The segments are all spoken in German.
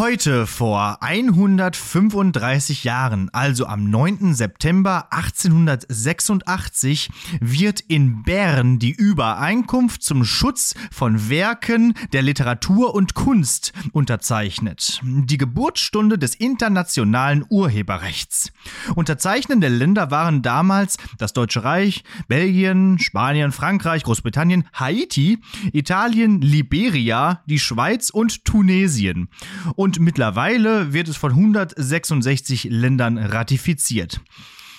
Heute vor 135 Jahren, also am 9. September 1886, wird in Bern die Übereinkunft zum Schutz von Werken der Literatur und Kunst unterzeichnet. Die Geburtsstunde des internationalen Urheberrechts. Unterzeichnende Länder waren damals das Deutsche Reich, Belgien, Spanien, Frankreich, Großbritannien, Haiti, Italien, Liberia, die Schweiz und Tunesien und mittlerweile wird es von 166 Ländern ratifiziert.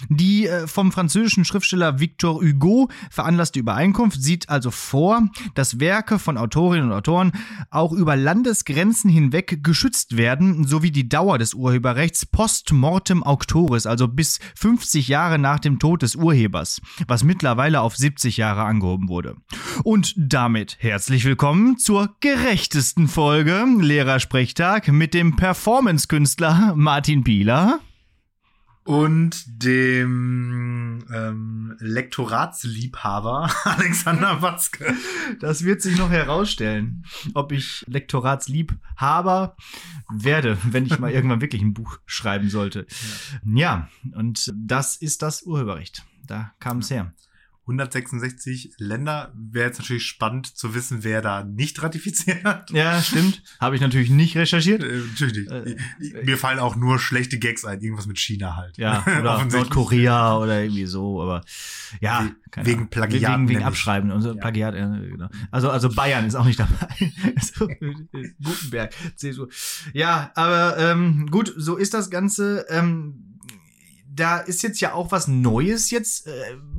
Die äh, vom französischen Schriftsteller Victor Hugo veranlasste Übereinkunft sieht also vor, dass Werke von Autorinnen und Autoren auch über Landesgrenzen hinweg geschützt werden, sowie die Dauer des Urheberrechts post mortem auctoris, also bis 50 Jahre nach dem Tod des Urhebers, was mittlerweile auf 70 Jahre angehoben wurde. Und damit herzlich willkommen zur gerechtesten Folge Lehrersprechtag mit dem Performance-Künstler Martin Pieler und dem ähm, Lektoratsliebhaber Alexander Watzke. Das wird sich noch herausstellen, ob ich Lektoratsliebhaber werde, wenn ich mal irgendwann wirklich ein Buch schreiben sollte. Ja, ja und das ist das Urheberrecht. Da kam es her. 166 Länder. Wäre jetzt natürlich spannend zu wissen, wer da nicht ratifiziert hat. Ja, stimmt. Habe ich natürlich nicht recherchiert. Äh, natürlich Äh, Mir fallen auch nur schlechte Gags ein. Irgendwas mit China halt. Ja, oder Nordkorea oder irgendwie so. Aber ja, We wegen Plagiat. Wegen, wegen Abschreiben und so. Ja. Plagiat, äh, genau. Also, also Bayern ist auch nicht dabei. so, Gutenberg, CSU. Ja, aber ähm, gut, so ist das Ganze. Ähm, da ist jetzt ja auch was Neues jetzt äh,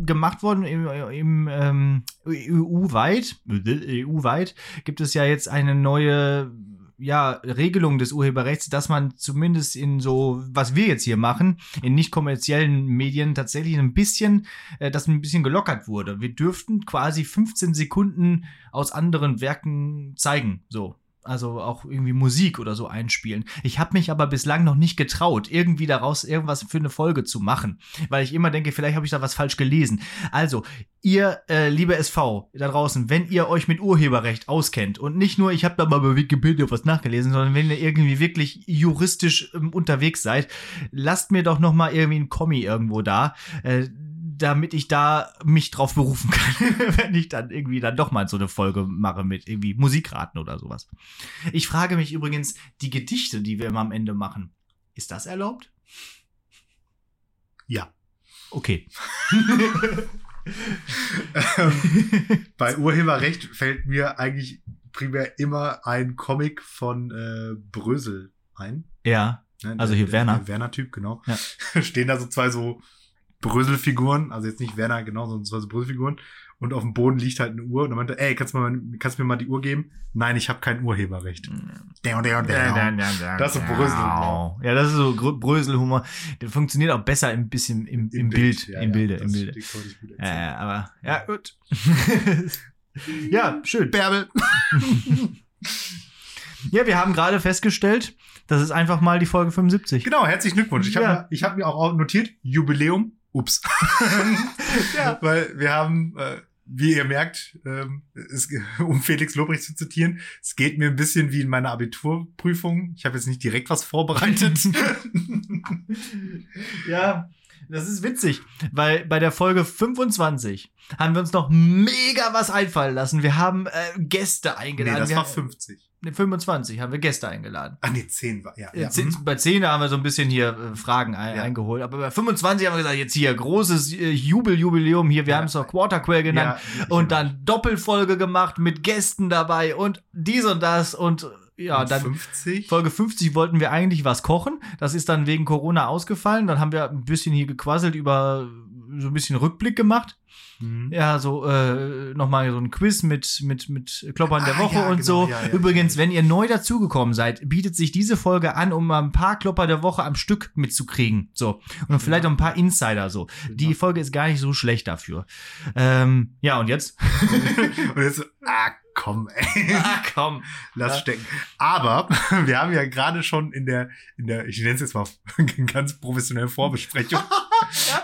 gemacht worden im, im ähm, EU-weit. EU-weit gibt es ja jetzt eine neue ja, Regelung des Urheberrechts, dass man zumindest in so, was wir jetzt hier machen, in nicht kommerziellen Medien tatsächlich ein bisschen, äh, das ein bisschen gelockert wurde. Wir dürften quasi 15 Sekunden aus anderen Werken zeigen, so also auch irgendwie Musik oder so einspielen. Ich habe mich aber bislang noch nicht getraut, irgendwie daraus irgendwas für eine Folge zu machen, weil ich immer denke, vielleicht habe ich da was falsch gelesen. Also, ihr, äh, liebe SV da draußen, wenn ihr euch mit Urheberrecht auskennt und nicht nur, ich habe da mal bei Wikipedia was nachgelesen, sondern wenn ihr irgendwie wirklich juristisch ähm, unterwegs seid, lasst mir doch noch mal irgendwie ein Kommi irgendwo da. Äh, damit ich da mich drauf berufen kann, wenn ich dann irgendwie dann doch mal so eine Folge mache mit irgendwie Musikraten oder sowas. Ich frage mich übrigens, die Gedichte, die wir immer am Ende machen, ist das erlaubt? Ja. Okay. ähm, bei Urheberrecht fällt mir eigentlich primär immer ein Comic von äh, Brösel ein. Ja. Ne, also hier der, Werner. Der Werner-Typ, genau. Ja. Stehen da so zwei so Bröselfiguren, also jetzt nicht Werner genau, sondern zwei so Bröselfiguren. Und auf dem Boden liegt halt eine Uhr und er meinte, ey, kannst du, mal, kannst du mir mal die Uhr geben? Nein, ich habe kein Urheberrecht. Das ist so Bröselhumor. Ja, das ist so Bröselhumor. Der funktioniert auch besser ein bisschen im, im, Im Bild, Bild. Ja, im Bilde, im Bilde. Ja, aber, ja, gut. ja, schön. Bärbel. ja, wir haben gerade festgestellt, das ist einfach mal die Folge 75. Genau, herzlichen Glückwunsch. Ich habe ja. mir, hab mir auch notiert, Jubiläum Ups. ja. Weil wir haben, äh, wie ihr merkt, ähm, es, um Felix Lobrecht zu zitieren, es geht mir ein bisschen wie in meiner Abiturprüfung. Ich habe jetzt nicht direkt was vorbereitet. ja, das ist witzig, weil bei der Folge 25 haben wir uns noch mega was einfallen lassen. Wir haben äh, Gäste eingeladen. Nee, das wir war 50. 25 haben wir Gäste eingeladen. Ah, nee, 10 war, ja. ja. Mhm. Bei 10 haben wir so ein bisschen hier äh, Fragen ein, ja. eingeholt. Aber bei 25 haben wir gesagt, jetzt hier großes äh, Jubeljubiläum hier. Wir ja. haben es auch Quarterquell genannt. Und dann Doppelfolge gemacht mit Gästen dabei und dies und das und ja, dann 50? Folge 50 wollten wir eigentlich was kochen. Das ist dann wegen Corona ausgefallen. Dann haben wir ein bisschen hier gequasselt über so ein bisschen Rückblick gemacht. Mhm. Ja, so äh, nochmal so ein Quiz mit, mit, mit Kloppern der ah, Woche ja, und genau, so. Ja, ja, Übrigens, wenn ihr neu dazugekommen seid, bietet sich diese Folge an, um mal ein paar Klopper der Woche am Stück mitzukriegen. So. Und vielleicht auch ein paar Insider so. Genau. Die Folge ist gar nicht so schlecht dafür. Ähm, ja, und jetzt? und jetzt, ah, komm, ey. Ah, komm. Lass ja. stecken. Aber wir haben ja gerade schon in der, in der, ich nenne es jetzt mal ganz professionelle Vorbesprechung.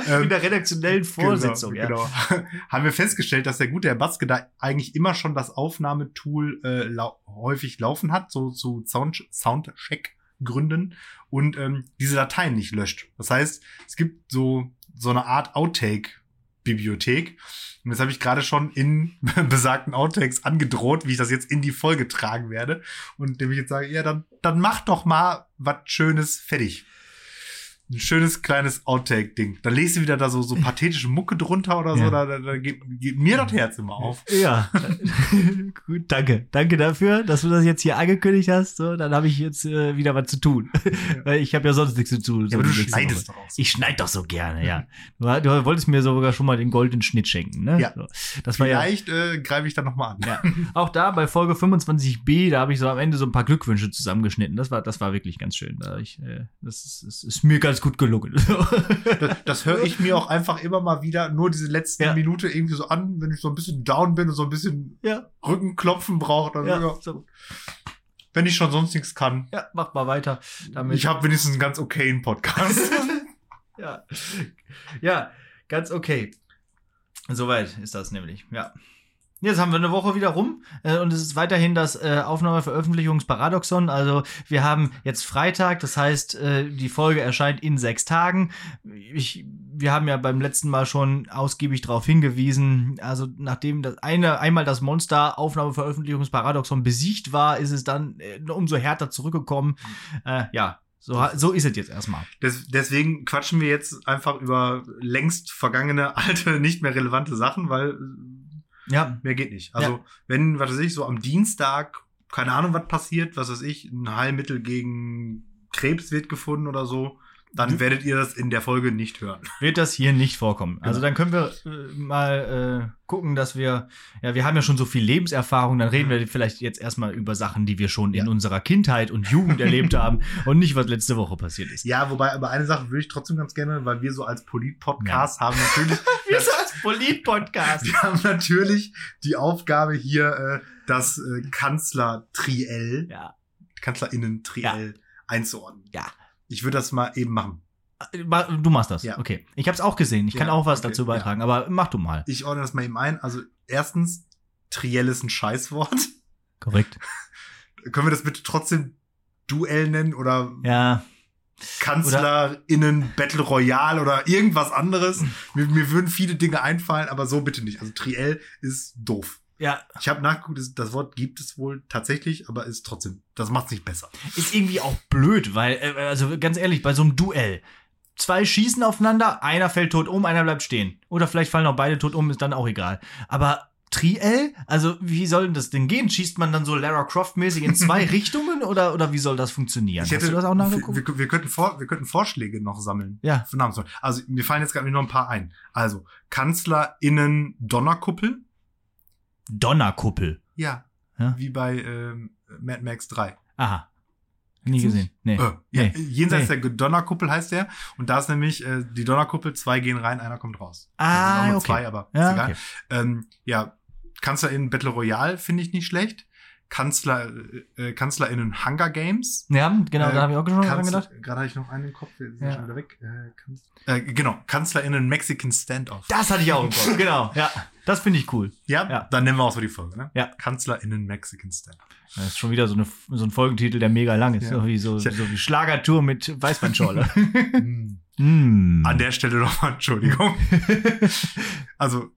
Ja, ähm, in der redaktionellen genau, Vorsitzung, genau, ja. Genau. haben wir festgestellt, dass der gute Herr Baske da eigentlich immer schon das Aufnahmetool äh, lau häufig laufen hat, so zu so Sound Soundcheck Gründen und ähm, diese Dateien nicht löscht. Das heißt, es gibt so, so eine Art Outtake-Bibliothek. Und das habe ich gerade schon in besagten Outtakes angedroht, wie ich das jetzt in die Folge tragen werde. Und dem ich jetzt sage, ja, dann, dann mach doch mal was Schönes fertig ein schönes kleines Outtake-Ding. Dann lest du wieder da so, so pathetische Mucke drunter oder so, Ja. da, da, da geht, geht mir das Herz immer auf. Ja, gut, danke. Danke dafür, dass du das jetzt hier angekündigt hast. So, dann habe ich jetzt äh, wieder was zu tun. Weil ich habe ja sonst nichts zu tun. Ja, aber du schneidest doch auch so. Ich schneide doch so gerne, ja. Du, du wolltest mir sogar schon mal den goldenen Schnitt schenken, ne? Ja. So. Das war ja Vielleicht äh, greife ich dann noch mal an. Ja. Auch da bei Folge 25b, da habe ich so am Ende so ein paar Glückwünsche zusammengeschnitten. Das war, das war wirklich ganz schön. Da ich, äh, das, ist, das ist mir ganz gut gelungen. Das, das höre ich mir auch einfach immer mal wieder nur diese letzte Ja. Minute irgendwie so an, wenn ich so ein bisschen down bin und so ein bisschen ja, Rückenklopfen brauche. Dann, ja. so, Wenn ich schon sonst nichts kann. ja, mach mal weiter. Damit. Ich habe wenigstens einen ganz okayen Podcast. ja. ja, ganz okay. Soweit ist das nämlich, ja. Jetzt haben wir eine Woche wieder rum äh, und es ist weiterhin das äh, Aufnahme-Veröffentlichungsparadoxon. Also wir haben jetzt Freitag, das heißt, äh, die Folge erscheint in sechs Tagen. Ich, wir haben ja beim letzten Mal schon ausgiebig darauf hingewiesen. Also nachdem das eine einmal das Monster Aufnahme-Veröffentlichungsparadoxon besiegt war, ist es dann äh, umso härter zurückgekommen. Äh, ja, so, so ist es jetzt erstmal. Des, deswegen quatschen wir jetzt einfach über längst vergangene, alte, nicht mehr relevante Sachen, weil äh, Ja, mehr geht nicht. Also, wenn, was weiß ich, so am Dienstag, keine Ahnung, was passiert, was weiß ich, ein Heilmittel gegen Krebs wird gefunden oder so, dann Mhm. werdet ihr das in der Folge nicht hören. wird das hier nicht vorkommen. Also Genau. dann können wir äh, mal äh, gucken, dass wir, ja, wir haben ja schon so viel Lebenserfahrung, dann reden wir vielleicht jetzt erstmal über Sachen, die wir schon in Ja. unserer Kindheit und Jugend erlebt haben und nicht, was letzte Woche passiert ist. Ja, wobei, aber eine Sache würde ich trotzdem ganz gerne, weil wir so als Polit-Podcast haben natürlich, Polit-Podcast. wir haben natürlich die Aufgabe hier, äh, das äh, Kanzler-Triell, Ja. KanzlerInnen-Triell einzuordnen. Ja. Ich würde das mal eben machen. Ma- Du machst das. Ja. Okay. Ich habe es auch gesehen. Ich kann Ja, auch was okay, dazu beitragen, aber mach du mal. Ich ordne das mal eben ein. Also, erstens, Triell ist ein Scheißwort. Korrekt. Können wir das bitte trotzdem Duell nennen oder Ja. KanzlerInnen Battle Royale oder irgendwas anderes? Mir, mir würden viele Dinge einfallen, aber so bitte nicht. Also Triell ist doof. Ja. Ich habe nachgeguckt, das, das Wort gibt es wohl tatsächlich, aber ist trotzdem, das macht es nicht besser. Ist irgendwie auch blöd, weil, äh, also ganz ehrlich, bei so einem Duell. Zwei schießen aufeinander, einer fällt tot um, einer bleibt stehen. Oder vielleicht fallen auch beide tot um, ist dann auch egal. Aber Triell? Also, wie soll denn das denn gehen? Schießt man dann so Lara Croft-mäßig in zwei Richtungen oder, oder wie soll das funktionieren? Ich hätte, Hast du das auch nachgeguckt? Wir, wir, könnten vor, wir könnten Vorschläge noch sammeln. Ja. Für Namen. Also, mir fallen jetzt gerade noch ein paar ein. Also, KanzlerInnen Donnerkuppel. Donnerkuppel. Ja. Ja. Wie bei ähm, Mad Max 3. Aha. Nie gesehen. Nee. Äh, ja, Nee. Jenseits Nee. der Donnerkuppel heißt der. Und da ist nämlich äh, die Donnerkuppel, zwei gehen rein, einer kommt raus. Ah, Also okay. zwei, aber Ja, ist egal. okay. Ähm, ja, KanzlerInnen Battle Royale finde ich nicht schlecht. Kanzler, äh, KanzlerInnen Hunger Games. Ja, genau, Äh, da habe ich auch schon dran Kanzler, gedacht. gerade habe ich noch einen im Kopf, der ist Ja. schon wieder weg. Äh, äh, genau, KanzlerInnen Mexican Standoff. Das hatte ich auch im Kopf. Genau. Ja. Das finde ich cool. Ja, Ja. dann nennen wir auch so die Folge, ne? Ja. KanzlerInnen Mexican Standoff. Das ist schon wieder so, eine, so ein Folgentitel, der mega lang ist. Ja. So, wie, so, so wie Schlagertour mit Weißbandschorle. Hm. mm. An der Stelle nochmal Entschuldigung. also,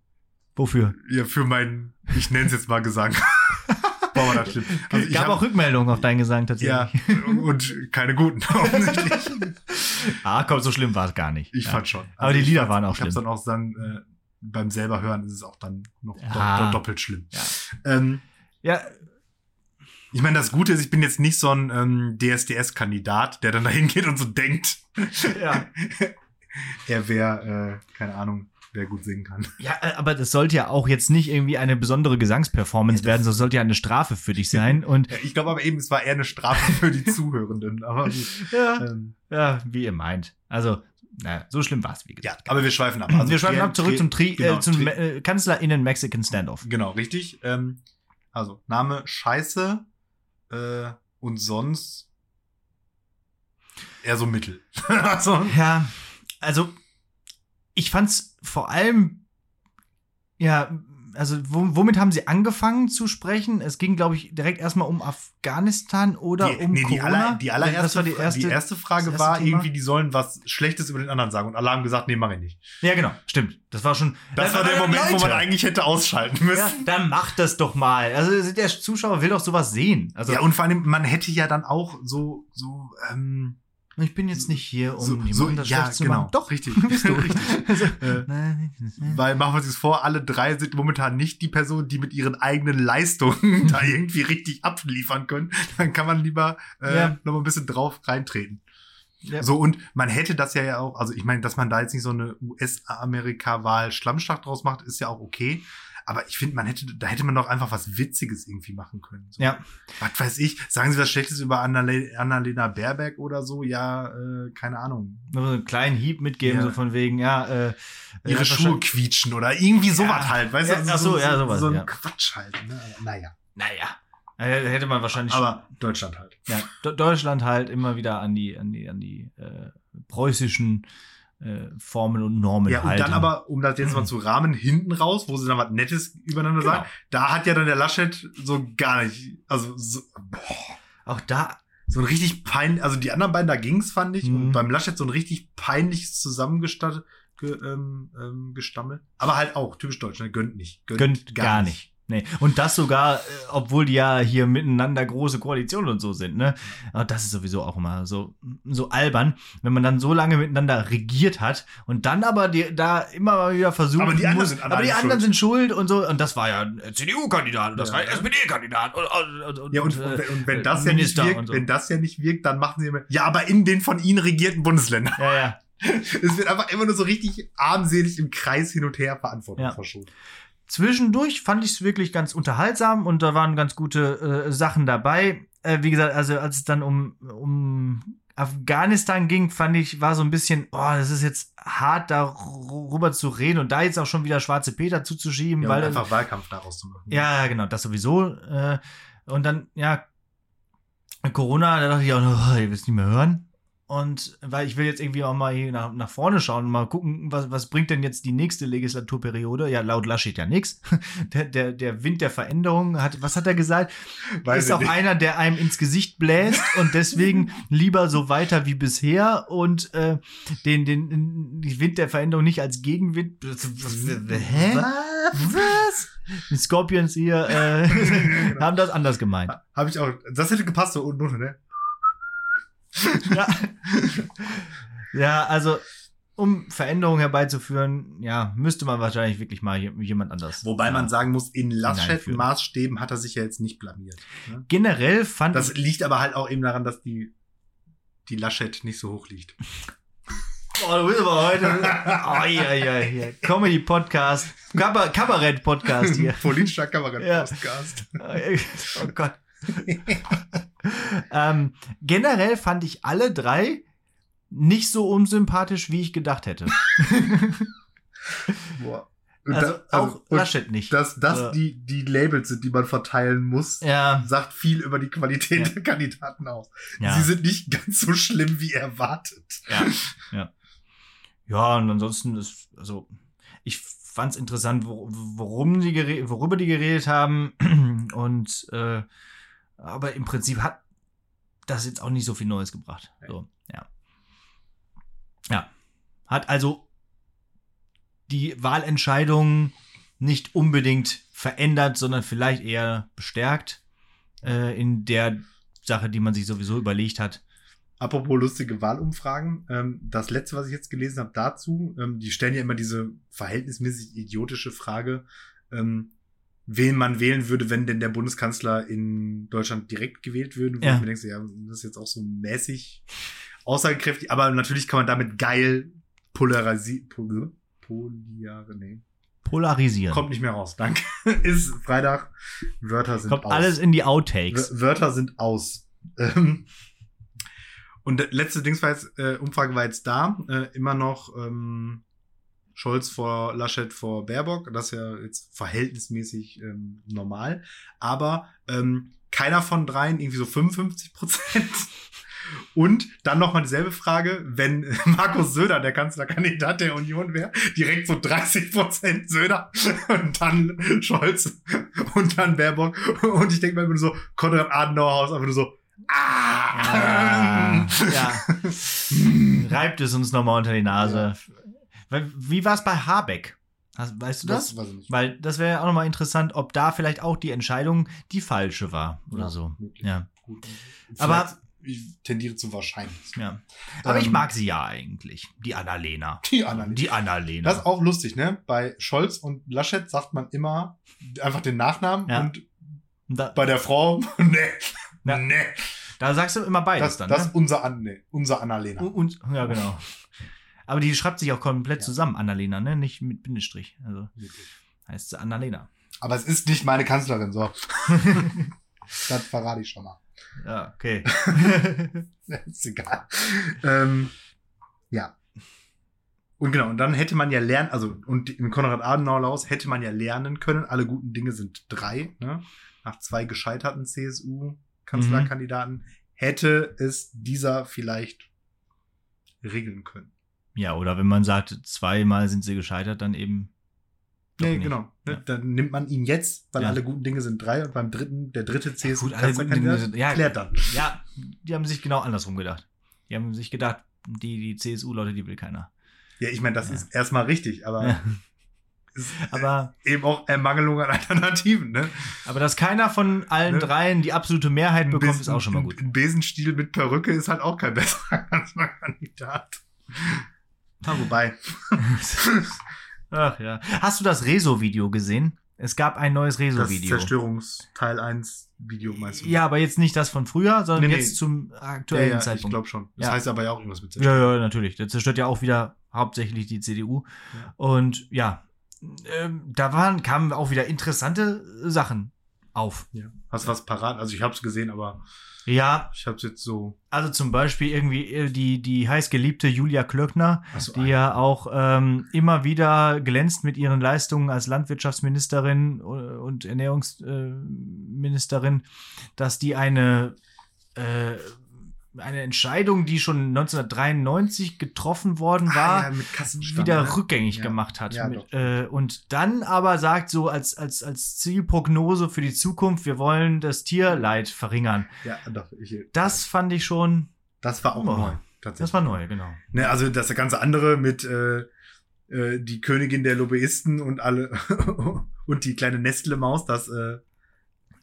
Wofür? ja, für meinen, ich nenne es jetzt mal Gesang. Boah, das schlimm. Also ich Gab hab- auch Rückmeldungen auf deinen Gesang Ja, tatsächlich. und keine guten, offensichtlich. Ah, komm, so schlimm war es gar nicht. Ich ja. fand schon. Aber die ich Lieder waren auch Ich hab's schlimm. dann auch dann, äh, beim selber hören ist es auch dann noch Ja. do doppelt schlimm. Ja. Ähm, Ja, ich meine, das Gute ist, ich bin jetzt nicht so ein ähm, DSDS-Kandidat, der dann dahin geht und so denkt, ja. er wäre, äh, keine Ahnung, wer gut singen kann. ja, äh, aber das sollte ja auch jetzt nicht irgendwie eine besondere Gesangsperformance Ja, werden, das sollte ja eine Strafe für dich sein. Und Ja, ich glaube aber eben, es war eher eine Strafe für die Zuhörenden. Aber gut. ja, Ähm, ja wie ihr meint. Also, na, so schlimm war es, wie ja, gesagt. aber wir schweifen ab. wir schreiben Triel- ab zurück zum, Tri genau, äh, zum äh, KanzlerInnen Mexican Standoff. Genau, richtig. Ähm, also, Name Scheiße äh, und sonst eher so mittel. also, Ja, also ich fand's vor allem ja also womit haben sie angefangen zu sprechen? Es ging, glaube ich, direkt erstmal um Afghanistan oder die, um nee, die, Corona. aller, die allererste, die erste, die erste Frage das erste war Thema. irgendwie, die sollen was Schlechtes über den anderen sagen. Und alle haben gesagt, nee, mach ich nicht. Ja, genau, stimmt. Das war schon. Das war der Moment, wo man eigentlich hätte ausschalten müssen. Ja, dann macht das doch mal. Also der Zuschauer will doch sowas sehen. Also ja, und vor allem, man hätte ja dann auch so, so, ähm, ich bin jetzt nicht hier, um so, jemandem so das ja, zu genau. machen. Doch, richtig. bist du. richtig. Also, Äh, Weil machen wir uns vor, alle drei sind momentan nicht die Person, die mit ihren eigenen Leistungen da irgendwie richtig abliefern können. Dann kann man lieber äh, Ja. noch mal ein bisschen drauf reintreten. Ja. So, und man hätte das ja auch, also ich meine, dass man da jetzt nicht so eine US-Amerika-Wahl Schlammschlacht draus macht, ist ja auch okay. Aber ich finde, man hätte, da hätte man doch einfach was Witziges irgendwie machen können. So. Ja. Was weiß ich, sagen Sie was Schlechtes über Annale- Annalena Baerbeck oder so? Ja, äh, keine Ahnung. Nur so einen kleinen Hieb mitgeben, Ja. so von wegen, ja, äh, Ihre äh, Schuhe quietschen oder irgendwie sowas halt, weißt du? Ja, ach so, ja, sowas, So ein ja. Quatsch halt, ne? Naja. Naja. Äh, Hätte man wahrscheinlich. Aber Deutschland halt. ja, Deutschland halt immer wieder an die, an die, an die äh, preußischen äh, Formeln und Normen Ja, und halten. dann aber, um das jetzt mal zu rahmen, hinten raus, wo sie dann was Nettes übereinander Genau. sagen, da hat ja dann der Laschet so gar nicht, also so, boah, Auch da, so ein richtig peinlich, also die anderen beiden, da ging's, fand ich, Mhm. und beim Laschet so ein richtig peinliches zusammengestattet, ge, ähm, ähm, Gestammel. Aber halt auch, typisch deutsch, ne? gönnt nicht. gönnt gar, nicht. Nee. Und das sogar, äh, obwohl die ja hier miteinander große Koalitionen und so sind, ne? Aber das ist sowieso auch immer so, so albern, wenn man dann so lange miteinander regiert hat und dann aber die, da immer mal wieder versucht Aber die anderen muss, sind aber die anderen schuld. sind schuld und so. Und das war ja ein CDU-Kandidat und das Ja. war ein SPD-Kandidat und, und, und, Ja, und, äh, und, und wenn das ja nicht wirkt, so. wenn das ja nicht wirkt, dann machen sie immer, ja, aber in den von ihnen regierten Bundesländern. Ja, ja. Es wird einfach immer nur so richtig armselig im Kreis hin und her Verantwortung Ja. verschoben. Zwischendurch fand ich es wirklich ganz unterhaltsam und da waren ganz gute äh, Sachen dabei. Äh, wie gesagt, also als es dann um, um Afghanistan ging, fand ich, war so ein bisschen, oh, das ist jetzt hart, darüber zu reden und da jetzt auch schon wieder schwarze Peter zuzuschieben, Ja, weil einfach Wahlkampf daraus zu machen. ja, genau, das sowieso. Äh, und dann, ja, Corona, da dachte ich auch, oh, ihr wisst nicht mehr hören. Und weil ich will jetzt irgendwie auch mal hier nach, nach vorne schauen und mal gucken, was, was bringt denn jetzt die nächste Legislaturperiode? Ja, laut Laschet ja nichts. Der, der, der Wind der Veränderung hat, was hat er gesagt? Weiß ist auch nicht. einer, der einem ins Gesicht bläst und deswegen lieber so weiter wie bisher und äh, den, den, den Wind der Veränderung nicht als Gegenwind. Hä? Was? Die Scorpions hier äh, haben das anders gemeint. Habe ich auch. Das hätte gepasst, so unten, ne? Ja. ja, also um Veränderungen herbeizuführen, ja, müsste man wahrscheinlich wirklich mal je- jemand anders. Wobei man ja. sagen muss, in Hineinführen. Laschet-Maßstäben hat er sich ja jetzt nicht blamiert. Ne? Generell fand Das liegt aber halt auch eben daran, dass die, die Laschet nicht so hoch liegt. Oh, du bist aber heute. Oh, ja, ja, ja. Comedy-Podcast. Kabar Kabarett-Podcast hier. Politischer Kabarett-Podcast. Oh Gott. ähm, generell fand ich alle drei nicht so unsympathisch, wie ich gedacht hätte. Boah. Und Also da- auch und Laschet nicht. Dass das die, die Labels sind, die man verteilen muss, ja, sagt viel über die Qualität Ja. der Kandidaten aus. ja. Sie sind nicht ganz so schlimm wie erwartet. Ja, ja. Ja, und ansonsten ist, also, ich fand's interessant, wo, worum die worüber die geredet haben. Und äh, aber im Prinzip hat das jetzt auch nicht so viel Neues gebracht. So, ja. Ja. Hat also die Wahlentscheidung nicht unbedingt verändert, sondern vielleicht eher bestärkt äh, in der Sache, die man sich sowieso überlegt hat. Apropos lustige Wahlumfragen, ähm, das letzte, was ich jetzt gelesen habe dazu, ähm, die stellen ja immer diese verhältnismäßig idiotische Frage, ähm, wen man wählen würde, wenn denn der Bundeskanzler in Deutschland direkt gewählt würde. Wo Ja. ich mir denke, ja, das ist jetzt auch so mäßig aussagekräftig, aber natürlich kann man damit geil polarisieren. Pol Poliare, nee. Polarisieren. Kommt nicht mehr raus, danke. ist Freitag, Wörter sind Kommt aus. alles in die Outtakes. W- Wörter sind aus. Ähm, und letzte Dings war jetzt, äh, Umfrage war jetzt da, äh, immer noch ähm, Scholz vor Laschet vor Baerbock, das ist ja jetzt verhältnismäßig ähm, normal, aber ähm, keiner von dreien, irgendwie so 55 Prozent. Und dann nochmal dieselbe Frage, wenn Markus Söder der Kanzlerkandidat der Union wäre, direkt so 30 Prozent Söder und dann Scholz und dann Baerbock. Und ich denke mir immer so, Konrad Adenauer Haus, einfach nur so, ah! ja. Reibt es uns nochmal unter die Nase. Wie war es bei Habeck? Weißt du das? Das ich. Weil das wäre auch nochmal interessant, ob da vielleicht auch die Entscheidung die falsche war oder Ja, so. möglich. Ja. Gut. Aber- Vielleicht- ich tendiere zu wahrscheinlich. ja. Aber ich Ähm, mag sie ja eigentlich. Die Annalena. Die anderen. Die Annalena. Das ist auch lustig, ne? Bei Scholz und Laschet sagt man immer einfach den Nachnamen Ja. und da, bei der Frau, nee, Ja. nee. da sagst du immer beides Das, dann. das ne? ist unser, An nee, unser Annalena. Und, ja, genau. Aber die schreibt sich auch komplett Ja. zusammen, Annalena, ne? Nicht mit Bindestrich. Also heißt sie Annalena. Aber es ist nicht meine Kanzlerin, so. das verrate ich schon mal. Ja, okay. ist egal. Ähm, ja. Und genau, und dann hätte man ja lernen, also, und im Konrad Adenauer-Haus hätte man ja lernen können, alle guten Dinge sind drei, ne? Nach zwei gescheiterten CSU-Kanzlerkandidaten hätte es dieser vielleicht regeln können. Ja, oder wenn man sagt, zweimal sind sie gescheitert, dann eben. Nee, nicht. genau. Ja. Dann nimmt man ihn jetzt, weil Ja. alle guten Dinge sind drei und beim dritten, der dritte CSU gut, alle guten Dinge Kanzlerkandidat sind- ja. klärt dann. Ja, die haben sich genau andersrum gedacht. Die haben sich gedacht, die, die CSU-Leute, die will keiner. Ja, ich meine, das Ja. ist erstmal richtig, aber Ja. ist Aber, eben auch Ermangelung an Alternativen, ne? aber dass keiner von allen Ne? dreien die absolute Mehrheit bekommt, Bes- ist auch schon mal gut. Ein, ein Besenstiel mit Perücke ist halt auch kein besserer Kanzlerkandidat. Ja, wobei. Ach ja. Hast du das Rezo-Video gesehen? Es gab ein neues Das Rezo-Video. Zerstörungsteil 1 Video meinst du? Ja, aber jetzt nicht das von früher, sondern Nee, nee. jetzt zum ja, aktuellen ja ich Zeitpunkt. glaube schon. Das Ja. heißt aber ja auch irgendwas mit Ja, ja, natürlich. Der zerstört ja auch wieder hauptsächlich die CDU. Ja. Und ja, ähm, da waren, kamen auch wieder interessante Sachen auf. Ja. Hast du was parat? Also ich habe es gesehen, aber Ja, ich habe es jetzt so. also zum Beispiel irgendwie äh, die, die heißgeliebte Julia Klöckner, Achso, die ja auch ähm, immer wieder glänzt mit ihren Leistungen als Landwirtschaftsministerin äh, und Ernährungsministerin, dass die eine, äh, eine Entscheidung, die schon 1993 getroffen worden war, ah, ja, wieder ne? rückgängig Ja. gemacht hat. Mit, äh, und dann aber sagt so als, als, als Zielprognose für die Zukunft, wir wollen das Tierleid verringern. Ja, doch. Ich, Das fand ich schon, das war auch Oh. neu. Tatsächlich. das war neu, genau. Ne, also das ganze andere mit äh, äh, die Königin der Lobbyisten und alle und die kleine Nestle-Maus, das äh,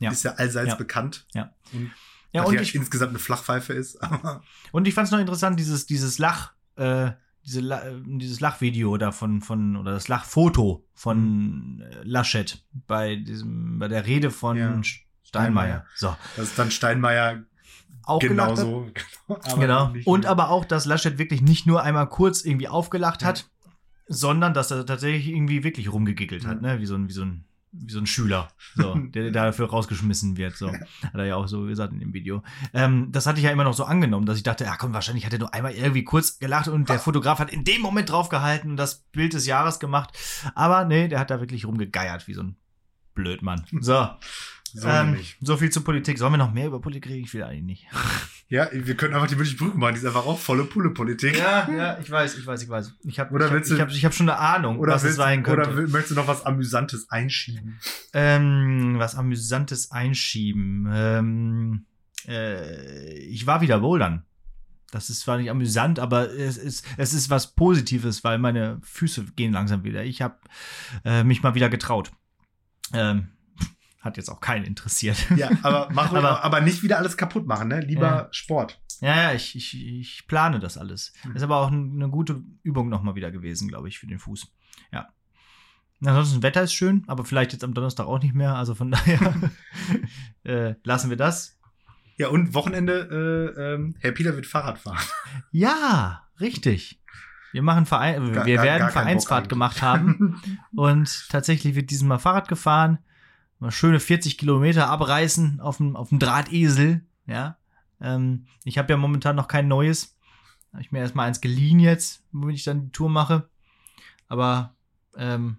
ist ja allseits bekannt. Ja. Und Ja, und ja ich, insgesamt eine Flachpfeife ist. Und ich fand es noch interessant, dieses, dieses Lach, äh, diese, La- dieses Lachvideo da von, von, oder das Lachfoto von äh, Laschet bei diesem, bei der Rede von Ja. Steinmeier. So. das ist dann Steinmeier Auch hat. genauso. Aber genau. Und aber auch, dass Laschet wirklich nicht nur einmal kurz irgendwie aufgelacht hat, sondern dass er tatsächlich irgendwie wirklich rumgegickelt hat, Ja. ne? Wie so ein, wie so ein, wie so ein Schüler, so, der dafür rausgeschmissen wird. So. Hat er ja auch so gesagt in dem Video. Ähm, das hatte ich ja immer noch so angenommen, dass ich dachte, ja komm, wahrscheinlich hat er nur einmal irgendwie kurz gelacht und der Fotograf hat in dem Moment draufgehalten und das Bild des Jahres gemacht. Aber nee, der hat da wirklich rumgegeiert wie so ein Blödmann. So. so ähm, so viel zur Politik. Sollen wir noch mehr über Politik reden? Ich will eigentlich nicht. Ja, wir können einfach die wirklich Brücken machen. Die ist einfach auch volle Pulle-Politik. Ja, ja, ich weiß, ich weiß, ich weiß. Ich habe Oder ich hab, ich hab, ich hab schon eine Ahnung, Oder, was willst, es sein könnte. oder möchtest du noch was Amüsantes einschieben? ähm, was Amüsantes einschieben. Ähm, äh, ich war wieder bouldern. Das ist zwar nicht amüsant, aber es ist, es ist was Positives, weil meine Füße gehen langsam wieder. Ich habe äh, mich mal wieder getraut. Ähm, hat jetzt auch keinen interessiert. Ja, aber, mach Aber- aber, nicht wieder alles kaputt machen, ne? Lieber Ja. Sport. Ja, ja, ich, ich, ich plane das alles. Mhm. Ist aber auch ein- eine gute Übung nochmal wieder gewesen, glaube ich, für den Fuß. Ja. Ansonsten, Wetter ist schön, aber vielleicht jetzt am Donnerstag auch nicht mehr. Also von daher äh, lassen wir das. Ja, und Wochenende, äh, ähm, Herr Peter wird Fahrrad fahren. Ja, richtig. Wir machen Verein, wir gar- werden gar Vereinsfahrt gemacht haben. Und tatsächlich wird dieses Mal Fahrrad gefahren. Mal schöne 40 Kilometer abreißen auf dem, auf dem Drahtesel. Ja. Ähm, ich habe ja momentan noch kein neues. Habe ich mir erstmal eins geliehen jetzt, womit ich dann die Tour mache. Aber, ähm,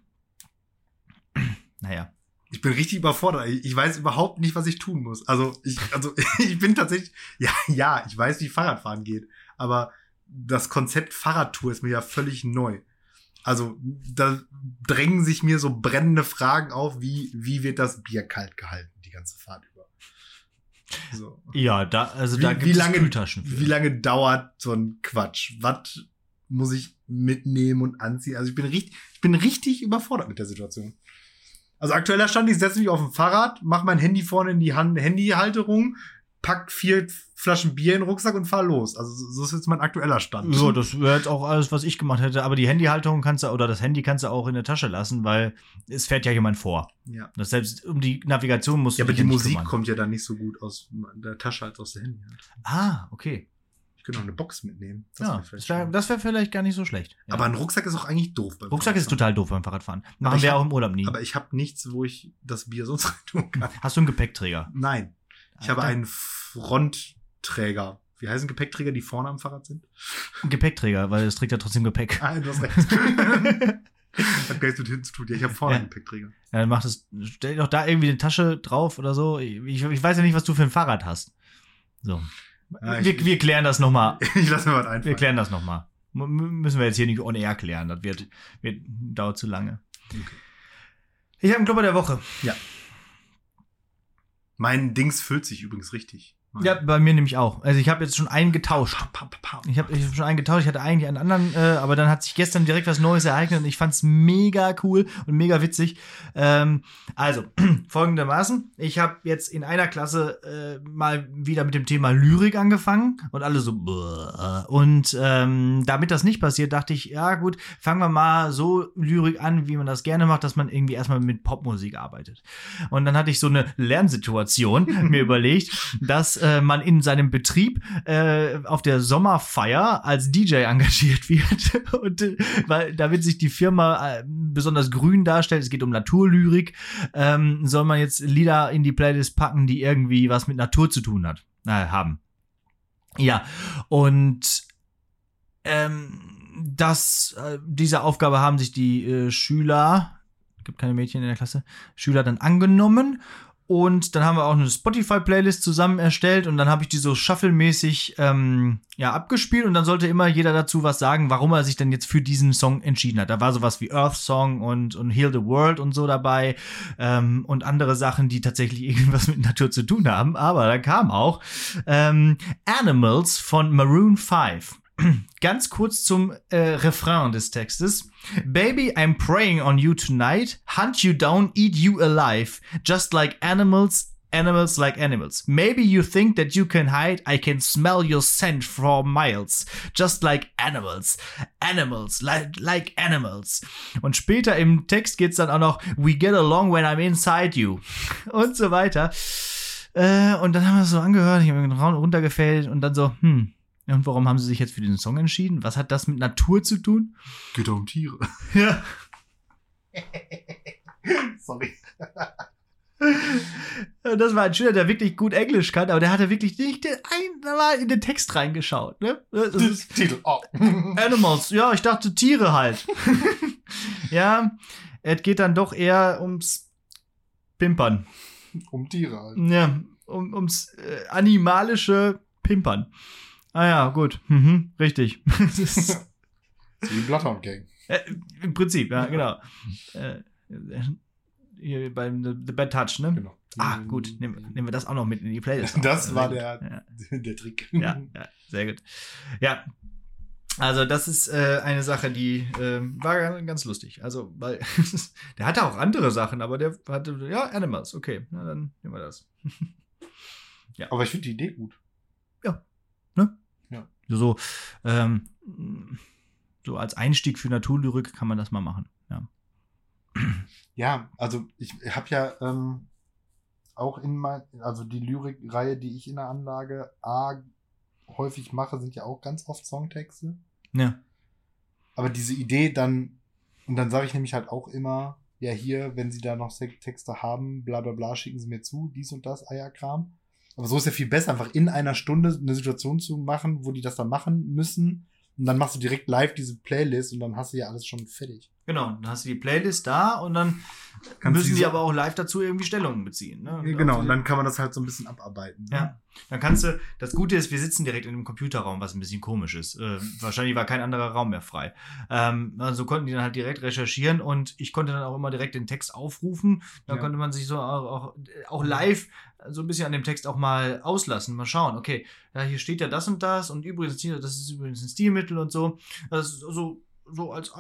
naja, Ich bin richtig überfordert. Ich weiß überhaupt nicht, was ich tun muss. Also ich, also ich bin tatsächlich, ja, ja, ich weiß, wie Fahrradfahren geht. Aber das Konzept Fahrradtour ist mir ja völlig neu. Also da drängen sich mir so brennende Fragen auf, wie, wie wird das Bier kalt gehalten, die ganze Fahrt über. So. Ja, da, also Wie- da gibt wie es lange- Kühltaschen für. Wie lange dauert so ein Quatsch? Was muss ich mitnehmen und anziehen? Also ich bin richtig, ich bin richtig überfordert mit der Situation. Also aktueller Stand, ich setze mich auf ein Fahrrad, mache mein Handy vorne in die Hand, Handyhalterung, pack vier Flaschen Bier in den Rucksack und fahr los. Also so ist jetzt mein aktueller Stand. So, das wäre jetzt auch alles, was ich gemacht hätte. Aber die Handyhalterung kannst du, oder das Handy kannst du auch in der Tasche lassen, weil es fährt ja jemand vor. ja. Das selbst um die Navigation musst du ja, aber die Musik kümmern. kommt ja dann nicht so gut aus der Tasche als aus der Handy. Ah, okay. Ich könnte auch eine Box mitnehmen. ja, das wäre schön. das wär vielleicht gar nicht so schlecht. Ja. Aber ein Rucksack ist auch eigentlich doof. beim Rucksack ist total doof beim Fahrradfahren. Machen wir hab- auch im Urlaub nie. Aber ich habe nichts, wo ich das Bier sonst rein tun kann. Hast du einen Gepäckträger? Nein. Ich habe Alter. einen Frontträger. Wie heißen Gepäckträger, die vorne am Fahrrad sind? Gepäckträger, weil es trägt ja trotzdem Gepäck. Ah, du hast recht. Hat gar nichts mit hinten zu tun. Ja, ich habe vorne Ja. einen Gepäckträger. Ja, dann macht es, stell doch da irgendwie eine Tasche drauf oder so. Ich, ich weiß ja nicht, was du für ein Fahrrad hast. So. Ja, ich- wir, wir klären das nochmal. Ich lasse mir was Wir einfallen. klären das nochmal. Müssen wir jetzt hier nicht on air klären. Das wird, wird dauert zu lange. Okay. Ich habe einen Klopper der Woche. Mein Dings füllt sich übrigens richtig. Mein- Ja, bei mir nämlich auch. Also ich habe jetzt schon einen getauscht. Ich habe ich hab schon einen getauscht. Ich hatte eigentlich einen anderen, äh, aber dann hat sich gestern direkt was Neues ereignet und ich fand's mega cool und mega witzig. Ähm, also, folgendermaßen. Ich habe jetzt in einer Klasse äh, mal wieder mit dem Thema Lyrik angefangen und alle so, und ähm, damit das nicht passiert, dachte ich, ja gut, fangen wir mal so Lyrik an, wie man das gerne macht, dass man irgendwie erstmal mit Popmusik arbeitet. Und dann hatte ich so eine Lernsituation mir überlegt, dass äh, man in seinem Betrieb äh, auf der Sommerfeier als DJ engagiert wird. Und äh, weil damit sich die Firma äh, besonders grün darstellt, es geht um Naturlyrik, ähm, soll man jetzt Lieder in die Playlist packen, die irgendwie was mit Natur zu tun hat, äh, haben. Ja, und ähm, das, äh, diese Aufgabe haben sich die Schüler, gibt keine Mädchen in der Klasse, Schüler dann angenommen. Und dann haben wir auch eine Spotify-Playlist zusammen erstellt und dann habe ich die so shuffle-mäßig ähm, ja, abgespielt und dann sollte immer jeder dazu was sagen, warum er sich denn jetzt für diesen Song entschieden hat. Da war sowas wie Earth Song und, und Heal the World und so dabei ähm, und andere Sachen, die tatsächlich irgendwas mit Natur zu tun haben. Aber da kam auch ähm, Animals von Maroon 5. Ganz kurz zum äh, Refrain des Textes. Baby, I'm praying on you tonight. Hunt you down, eat you alive. Just like animals, animals like animals. Maybe you think that you can hide. I can smell your scent from miles. Just like animals. Animals, like, like animals. Und später im Text geht's dann auch noch, we get along when I'm inside you. Und so weiter. Äh, und dann haben wir es so angehört, ich habe mir runtergefällt und dann so, hm, und warum haben sie sich jetzt für diesen Song entschieden? Was hat das mit Natur zu tun? Geht doch um Tiere. Ja. Sorry. Das war ein Schüler, der wirklich gut Englisch kann, aber der hatte wirklich nicht einmal in den Text reingeschaut. Ne? Das ist Titel. Oh. Animals, ja, ich dachte Tiere halt. ja, es geht dann doch eher ums Pimpern. um Tiere halt. Ja, um, ums äh, animalische Pimpern. Ah ja, gut. Mhm, richtig. Die Bloodhound Gang. Äh, Im Prinzip, ja, genau. Äh, hier beim The, Bad Touch, ne? Genau. Ah, gut. Nehmen, nehmen wir das auch noch mit in die Playlist. Das Sehr war der, Ja, der Trick. ja, ja, sehr gut. Ja. Also, das ist äh, eine Sache, die äh, war ganz- lustig. Also, weil der hatte auch andere Sachen, aber der hatte, ja, Animals, okay, na, dann nehmen wir das. Aber ich finde die Idee gut. So, ähm, so als Einstieg für Naturlyrik kann man das mal machen. Ja. Ja, also ich habe ja ähm, auch in mein, also die Lyrikreihe, die ich in der Anlage A häufig mache, sind ja auch ganz oft Songtexte. Ja. Aber diese Idee dann, und dann sage ich nämlich halt auch immer, ja hier, wenn Sie da noch Texte haben, bla bla bla, schicken Sie mir zu, dies und das, Eierkram. Aber so ist ja viel besser, einfach in einer Stunde eine Situation zu machen, wo die das dann machen müssen. Und dann machst du direkt live diese Playlist und dann hast du ja alles schon fertig. Genau, dann hast du die Playlist da und dann Kannst müssen die so- aber auch live dazu irgendwie Stellungen beziehen. Ne? Genau, Und und dann kann man das halt so ein bisschen abarbeiten. ne? Ja, dann kannst du, das Gute ist, wir sitzen direkt in einem Computerraum, was ein bisschen komisch ist. Äh, wahrscheinlich war kein anderer Raum mehr frei. Ähm, also konnten die dann halt direkt recherchieren und ich konnte dann auch immer direkt den Text aufrufen. Da Ja. konnte man sich so auch, auch, auch live so ein bisschen an dem Text auch mal auslassen, mal schauen, okay, ja, hier steht ja das und das und übrigens, hier, das ist übrigens ein Stilmittel und so. Das ist so, so als,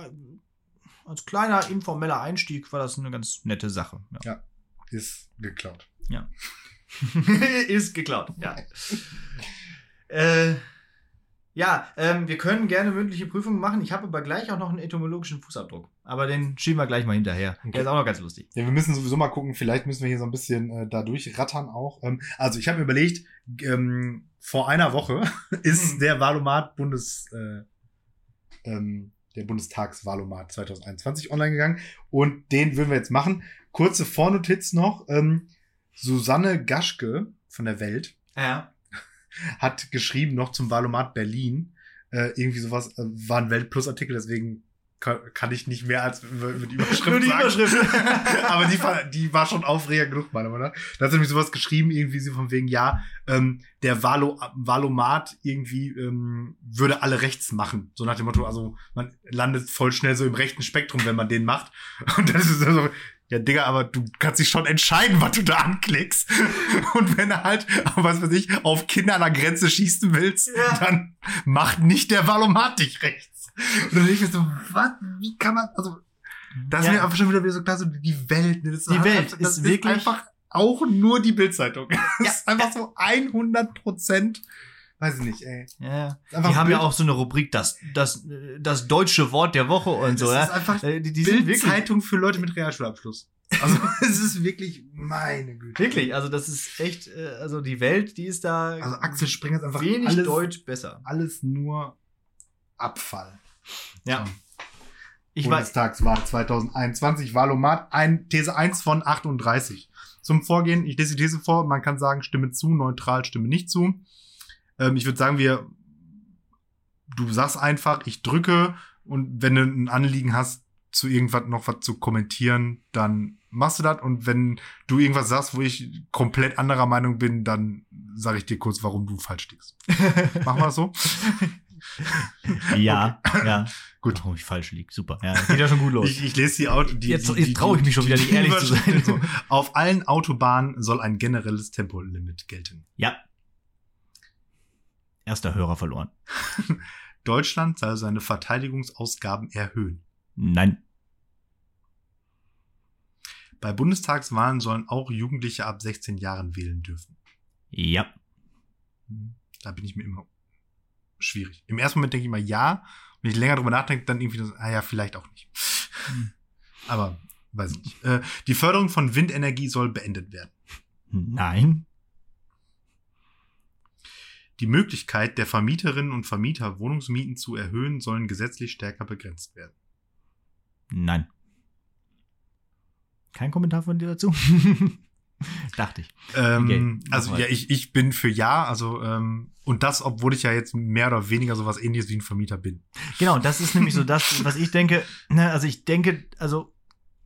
als kleiner informeller Einstieg war das eine ganz nette Sache. Ja. Ist geklaut. ist geklaut, ja. äh, ja, ähm, wir können gerne mündliche Prüfungen machen. Ich habe aber gleich auch noch einen etymologischen Fußabdruck. Aber den schieben wir gleich mal hinterher. Okay. Der ist auch noch ganz lustig. Ja, wir müssen sowieso mal gucken, vielleicht müssen wir hier so ein bisschen äh, da durchrattern auch. Ähm, also ich habe mir überlegt, ähm, vor einer Woche ist Mhm. der Valomat Bundes, äh, ähm, der Bundestagsvalomat 2021 online gegangen und den würden wir jetzt machen. Kurze Vornotiz noch. Ähm, Susanne Gaschke von der Welt Ja. hat geschrieben noch zum Valomat Berlin. Äh, irgendwie sowas, äh, war ein Weltplus-Artikel, deswegen kann, ich nicht mehr als die Überschrift Nur die sagen. Überschrift. Aber die war, die war schon Aufreger genug, meiner Meinung nach. Da hat sie nämlich sowas geschrieben, irgendwie so von wegen, ja, ähm, der Valo, Valomat irgendwie ähm, würde alle rechts machen. So nach dem Motto, also man landet voll schnell so im rechten Spektrum, wenn man den macht. Und das ist so, ja, Digga, aber du kannst dich schon entscheiden, was du da anklickst. Und wenn du halt, was weiß ich, auf Kinder an der Grenze schießen willst, Ja. dann macht nicht der Valomat dich rechts. Und dann denke ich mir so, was, wie kann man, also, das ist Ja. mir einfach schon wieder so klar, so die Welt. ne, Das Die Welt das ist wirklich- einfach auch nur die Bildzeitung. Das Ja. ist einfach so 100 Prozent, weiß ich nicht, ey. Ja. Ist Die haben ja auch so eine Rubrik, das, das, das deutsche Wort der Woche und so. Das ist Ja. einfach Äh, Die, die Bildzeitung für Leute mit Realschulabschluss. Also, es ist wirklich, meine Güte. wirklich, also das ist echt, äh, also die Welt, die ist da Also Axel Springer ist einfach wenig alles, Deutsch besser. alles nur Abfall. Ja. Ich weiß, Bundestagswahl 2021, Wahlomat, ein, These 1 von 38. Zum Vorgehen, ich lese die These vor, man kann sagen, stimme zu, neutral, stimme nicht zu. Ähm, ich würde sagen, wir, du sagst einfach, ich drücke und wenn du ein Anliegen hast, zu irgendwas noch was zu kommentieren, dann machst du das und wenn du irgendwas sagst, wo ich komplett anderer Meinung bin, dann sage ich dir kurz, warum du falsch liegst. Machen wir das so? ja, ja. Gut. Warum ich falsch liege, super. Ja, geht ja schon gut los. Ich, ich lese die Auto. Die, Jetzt- jetzt trau ich mich schon wieder nicht, ehrlich zu sein. So. Auf allen Autobahnen soll ein generelles Tempolimit gelten. ja. Erster Hörer verloren. Deutschland soll seine Verteidigungsausgaben erhöhen. Nein. Bei Bundestagswahlen sollen auch Jugendliche ab 16 Jahren wählen dürfen. Ja. Da bin ich mir immer schwierig. Im ersten Moment denke ich mal ja. Wenn ich länger drüber nachdenke, dann irgendwie, so, ah ja, vielleicht auch nicht. Hm. Aber weiß ich nicht. Äh, die Förderung von Windenergie soll beendet werden. Nein. Die Möglichkeit der Vermieterinnen und Vermieter, Wohnungsmieten zu erhöhen, sollen gesetzlich stärker begrenzt werden. Nein. Kein Kommentar von dir dazu? Dachte ich. Ähm, Okay, also ja, ich, ich bin für ja, also ähm, und das, obwohl ich ja jetzt mehr oder weniger sowas ähnliches wie ein Vermieter bin. Genau, das ist nämlich so das, was ich denke. Ne, also ich denke, also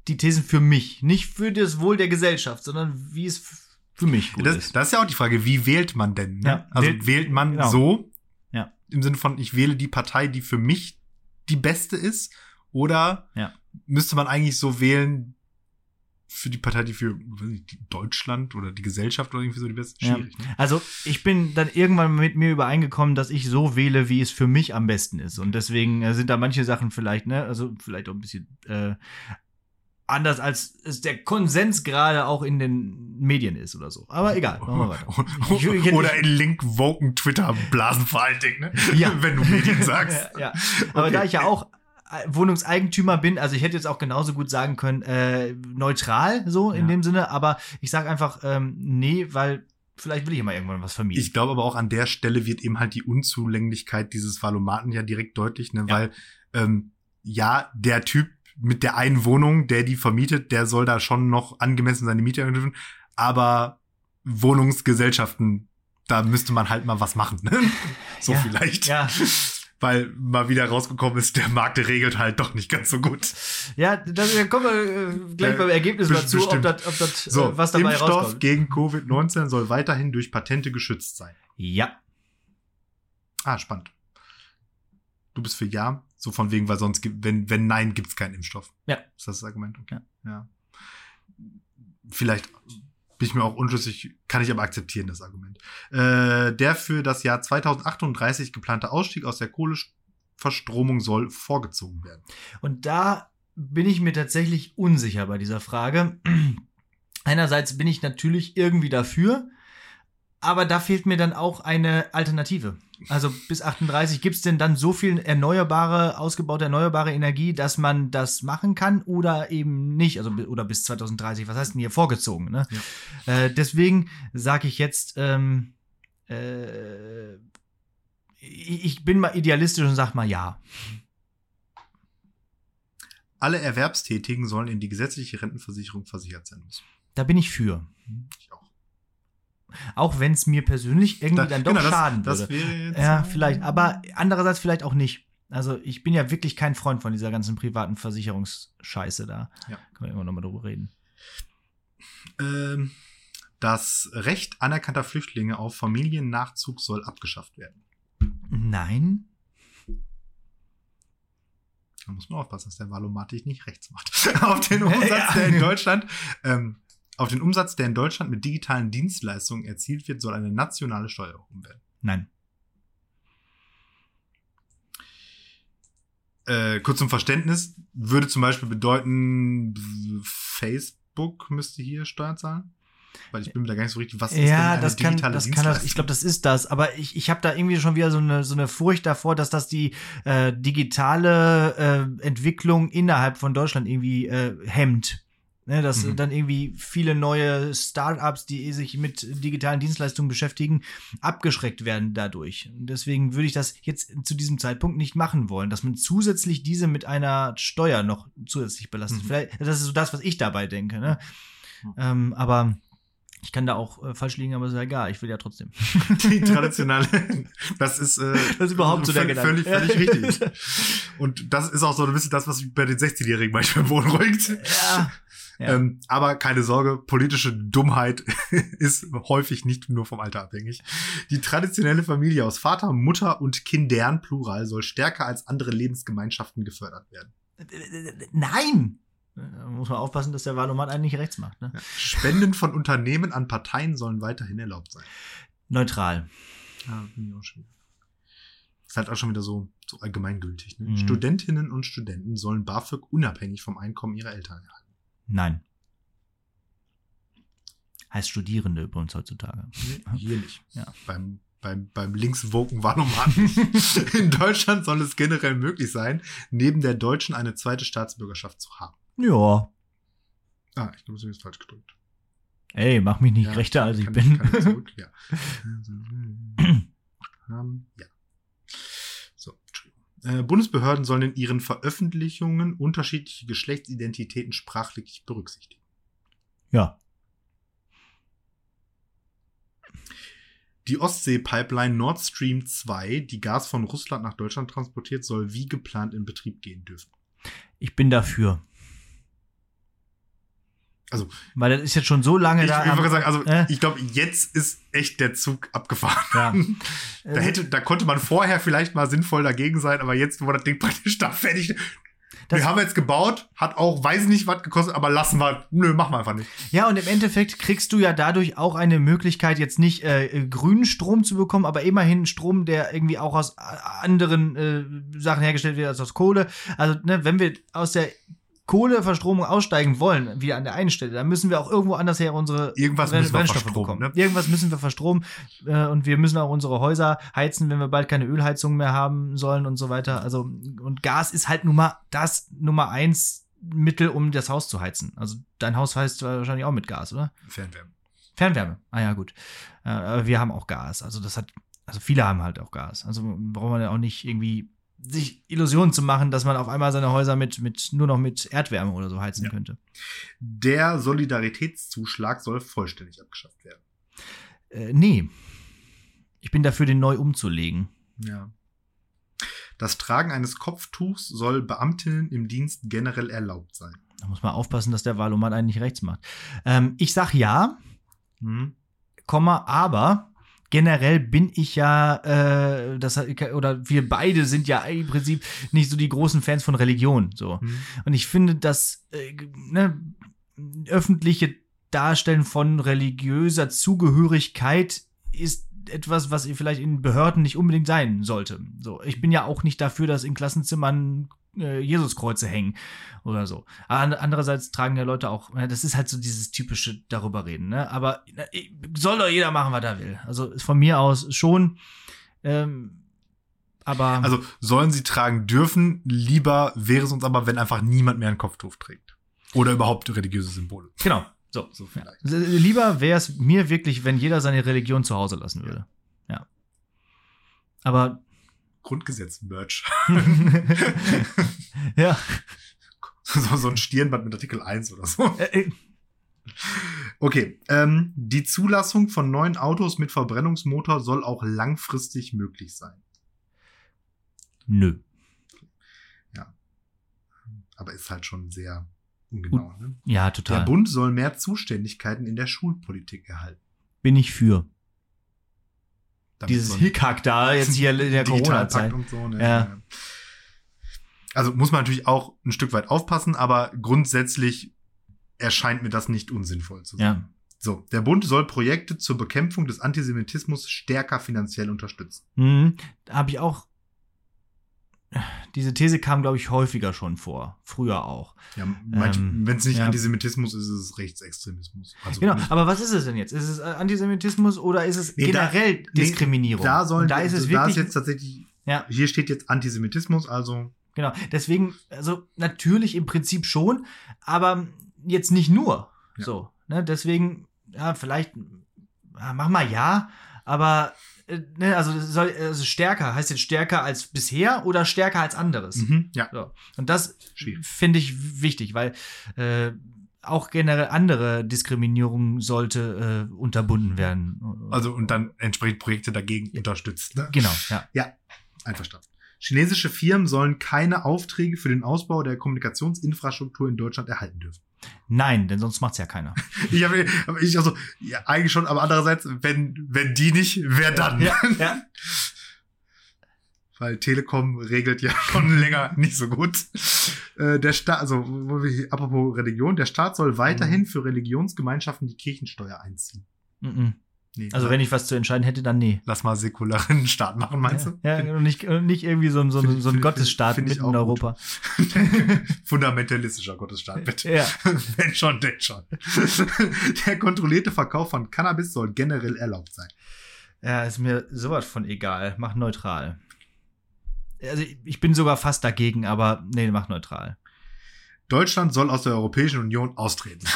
die Thesen für mich, nicht für das Wohl der Gesellschaft, sondern wie es für mich gut Das, ist. das ist ja auch die Frage, wie wählt man denn? Ne? Ja, also wählt- wählt, man genau. so, Ja. im Sinne von, ich wähle die Partei, die für mich die beste ist, oder Ja. müsste man eigentlich so wählen für die Partei, die für nicht, Deutschland oder die Gesellschaft oder irgendwie so die beste? Ja. Schwierig. Ne? Also ich bin dann irgendwann mit mir übereingekommen, dass ich so wähle, wie es für mich am besten ist. Und deswegen äh, sind da manche Sachen vielleicht, ne, also vielleicht auch ein bisschen äh, anders, als es der Konsens gerade auch in den Medien ist oder so. Aber egal, machen wir weiter. Ich- ich- Oder in link-woken Twitter-Blasen vor allen Dingen, ne? Ja. Wenn du Medien sagst. ja, ja. Aber Okay. da ich ja auch Wohnungseigentümer bin, also ich hätte jetzt auch genauso gut sagen können, äh, neutral, so in Ja. dem Sinne, aber ich sage einfach, ähm, nee, weil vielleicht will ich ja mal irgendwann was vermieten. Ich glaube aber auch an der Stelle wird eben halt die Unzulänglichkeit dieses Valomaten ja direkt deutlich, ne? Ja. Weil ähm, ja, der Typ mit der einen Wohnung, der die vermietet, der soll da schon noch angemessen seine Miete erhöhen dürfen. Aber Wohnungsgesellschaften, da müsste man halt mal was machen. Ne? So Ja, vielleicht. ja. Weil mal wieder rausgekommen ist, der Markt regelt halt doch nicht ganz so gut. Ja, das, da kommen wir äh, gleich beim Ergebnis mal zu, ob bestimmt. das, ob das So, äh, was dabei Impfstoff rauskommt. gegen Covid-19 soll weiterhin durch Patente geschützt sein. Ja. Ah, spannend. Du bist für Ja, so von wegen, weil sonst wenn, wenn Nein, gibt es keinen Impfstoff. Ja. Ist das das Argument? Okay. Ja. ja. Vielleicht bin ich mir auch unschlüssig, kann ich aber akzeptieren, das Argument. Äh, der für das Jahr 2038 geplante Ausstieg aus der Kohleverstromung soll vorgezogen werden. Und da bin ich mir tatsächlich unsicher bei dieser Frage. Einerseits bin ich natürlich irgendwie dafür, aber da fehlt mir dann auch eine Alternative. Also bis 38 gibt es denn dann so viel erneuerbare, ausgebaute erneuerbare Energie, dass man das machen kann oder eben nicht? Also oder bis 2030. Was heißt denn hier vorgezogen? Ne? Äh, deswegen sage ich jetzt, ähm, äh, ich ich bin mal idealistisch und sag mal ja. Alle Erwerbstätigen sollen in die gesetzliche Rentenversicherung versichert sein müssen. Da bin ich für. Auch. Wenn es mir persönlich irgendwie Da- dann doch genau, das- schaden das würde. wäre jetzt, ja, vielleicht. Aber andererseits vielleicht auch nicht. Also ich bin ja wirklich kein Freund von dieser ganzen privaten Versicherungsscheiße da. Ja. Können wir immer noch mal drüber reden. Ähm, das Recht anerkannter Flüchtlinge auf Familiennachzug soll abgeschafft werden. Nein. Da muss man aufpassen, dass der Valomat dich nicht rechts macht. auf den Umsatz, der in Deutschland, ähm, auf den Umsatz, der in Deutschland mit digitalen Dienstleistungen erzielt wird, soll eine nationale Steuer erhoben werden. Nein. Äh, kurz zum Verständnis, würde zum Beispiel bedeuten, Facebook müsste hier Steuern zahlen? Weil ich bin mir da gar nicht so richtig, was ist denn Ja, eine das kann, digitale das kann das, Dienstleistung? ich glaube, das ist das. Aber ich, ich habe da irgendwie schon wieder so eine, so eine Furcht davor, dass das die äh, digitale äh, Entwicklung innerhalb von Deutschland irgendwie äh, hemmt. Ne, dass Mhm. dann irgendwie viele neue Startups, die sich mit digitalen Dienstleistungen beschäftigen, abgeschreckt werden dadurch. Deswegen würde ich das jetzt zu diesem Zeitpunkt nicht machen wollen, dass man zusätzlich diese mit einer Steuer noch zusätzlich belastet. Mhm. Vielleicht, das ist so das, was ich dabei denke. Ne? Mhm. Ähm, aber ich kann da auch äh, falsch liegen, aber ist ja egal. Ich will ja trotzdem. die traditionelle, das ist, äh, Das ist überhaupt so der völlig, Gedanke. völlig, völlig richtig. Und das ist auch so ein bisschen das, was mich bei den 16-Jährigen manchmal beunruhigt. Ja. Ja. Ähm, aber keine Sorge, politische Dummheit ist häufig nicht nur vom Alter abhängig. Die traditionelle Familie aus Vater, Mutter und Kindern, Plural, soll stärker als andere Lebensgemeinschaften gefördert werden. Nein! Da muss man aufpassen, dass der Wahlomat einen nicht rechts macht. Ne? Ja. Spenden von Unternehmen an Parteien sollen weiterhin erlaubt sein. Neutral. Ja, finde ich auch schon. Ist halt auch schon wieder so, so allgemeingültig. Ne? Mhm. Studentinnen und Studenten sollen BAföG unabhängig vom Einkommen ihrer Eltern erhalten. Nein. Heißt Studierende übrigens heutzutage. Hier nicht. Ja. Beim, beim, beim linkswoken Wahlomat nicht. In Deutschland soll es generell möglich sein, neben der deutschen eine zweite Staatsbürgerschaft zu haben. Ja. Ah, ich glaube, es ist falsch gedrückt. Ey, mach mich nicht Ja, rechter, als ich kann bin. kann ich zurück? Ja. Ja. Äh, Bundesbehörden sollen in ihren Veröffentlichungen unterschiedliche Geschlechtsidentitäten sprachlich berücksichtigen. ja. Die Ostsee-Pipeline Nord Stream 2, die Gas von Russland nach Deutschland transportiert, soll wie geplant in Betrieb gehen dürfen. Ich bin dafür. Also- Weil das ist jetzt schon so lange Ich, da. ich würde sagen, also äh? ich glaube, jetzt ist echt der Zug abgefahren. ja. Da, hätte, da konnte man vorher vielleicht mal sinnvoll dagegen sein, aber jetzt, wo das Ding praktisch da fertig Das- Wir haben jetzt gebaut, hat auch, weiß nicht, was gekostet, aber lassen wir, nö, machen wir einfach nicht. Ja, und im Endeffekt kriegst du ja dadurch auch eine Möglichkeit, jetzt nicht äh, grünen Strom zu bekommen, aber immerhin Strom, der irgendwie auch aus äh, anderen äh, Sachen hergestellt wird als aus Kohle. Also, ne, wenn wir aus der Kohleverstromung aussteigen wollen, wieder an der einen Stelle, dann müssen wir auch irgendwo anders her unsere Irgendwas Brenn- müssen wir Brennstoffe verstromen, bekommen. ne? Irgendwas müssen wir verstromen äh, und wir müssen auch unsere Häuser heizen, wenn wir bald keine Ölheizung mehr haben sollen und so weiter. Also und Gas ist halt nun mal das Nummer eins Mittel, um das Haus zu heizen. Also dein Haus heizt wahrscheinlich auch mit Gas, oder? Fernwärme. Fernwärme. Ah ja, gut. Äh, aber wir haben auch Gas. Also das hat, also viele haben halt auch Gas. Also braucht man ja auch nicht irgendwie sich Illusionen zu machen, dass man auf einmal seine Häuser mit, mit nur noch mit Erdwärme oder so heizen Ja. könnte. Der Solidaritätszuschlag soll vollständig abgeschafft werden. Äh, nee. Ich bin dafür, den neu umzulegen. Ja. Das Tragen eines Kopftuchs soll Beamtinnen im Dienst generell erlaubt sein. Da muss man aufpassen, dass der Wahlomat einen nicht rechts macht. Ähm, ich sag ja, Hm? Komma, aber generell bin ich ja, äh, das oder wir beide sind ja im Prinzip nicht so die großen Fans von Religion. So. Hm? Und ich finde, dass äh, ne, öffentliche Darstellen von religiöser Zugehörigkeit ist etwas, was vielleicht in Behörden nicht unbedingt sein sollte. So, ich bin ja auch nicht dafür, dass in Klassenzimmern äh, Jesuskreuze hängen oder so. Aber andererseits tragen ja Leute auch, ja, das ist halt so dieses typische darüber reden. Ne? Aber soll doch jeder machen, was er will. Also von mir aus schon. Ähm, aber Also sollen sie tragen dürfen, lieber wäre es uns aber, wenn einfach niemand mehr ein Kopftuch trägt. Oder überhaupt religiöse Symbole. genau. So, So Ja. vielleicht. S- Lieber wäre es mir wirklich, wenn jeder seine Religion zu Hause lassen würde. Ja. Aber Grundgesetz-Merch. ja. so, so ein Stirnband mit Artikel 1 oder so. Äh, äh, Okay, ähm, die Zulassung von neuen Autos mit Verbrennungsmotor soll auch langfristig möglich sein. Nö. Aber ist halt schon sehr ungenau. Ne? Ja, Der total. Bund soll mehr Zuständigkeiten in der Schulpolitik erhalten. Bin ich für. Damit Dieses so Hickhack da jetzt hier in der Corona-Zeit. so. Ne? Ja. Also muss man natürlich auch ein Stück weit aufpassen, aber grundsätzlich erscheint mir das nicht unsinnvoll zu sein. Ja. So, der Bund soll Projekte zur Bekämpfung des Antisemitismus stärker finanziell unterstützen. Mhm. Habe ich auch. Diese These kam, glaube ich, häufiger schon vor. Früher auch. Ja, Ähm, Wenn es nicht ja. Antisemitismus ist, ist es Rechtsextremismus. Also Genau. Aber was ist es denn jetzt? Ist es äh, Antisemitismus oder ist es Nee, da- generell nee, Diskriminierung? Da sollen, Und da ist es da wirklich. ist jetzt tatsächlich, Ja. hier steht jetzt Antisemitismus, also Genau, deswegen, also natürlich im Prinzip schon, aber jetzt nicht nur. Ja. So, ne? Deswegen, ja, vielleicht, mach mal ja, aber äh, ne, also, soll, also stärker, heißt jetzt stärker als bisher oder stärker als anderes? mhm, ja, So. Und das finde ich wichtig, weil äh, auch generell andere Diskriminierung sollte äh, unterbunden werden. also und dann entsprechend Projekte dagegen unterstützt. Ne? genau, ja. Einverstanden. Chinesische Firmen sollen keine Aufträge für den Ausbau der Kommunikationsinfrastruktur in Deutschland erhalten dürfen. Nein, denn sonst macht's ja keiner. Ich habe aber ich also ja, eigentlich schon, aber andererseits, wenn wenn die nicht, wer dann? Ja, ja. Weil Telekom regelt ja schon länger nicht so gut. Äh, der Staat, also wir apropos Religion, der Staat soll weiterhin Mhm. für Religionsgemeinschaften die Kirchensteuer einziehen. Mhm. Nee, Also wenn ich was zu entscheiden hätte, dann nee. lass mal säkularen Staat machen, meinst du? Ja, und nicht, und nicht irgendwie so ein, so Find so ein find Gottesstaat find mitten in. Europa. Fundamentalistischer Gottesstaat, bitte. Ja. Wenn schon, denn schon. Der kontrollierte Verkauf von Cannabis soll generell erlaubt sein. ja, ist mir sowas von egal. Mach neutral. Also ich bin sogar fast dagegen, aber nee, mach neutral. Deutschland soll aus der Europäischen Union austreten.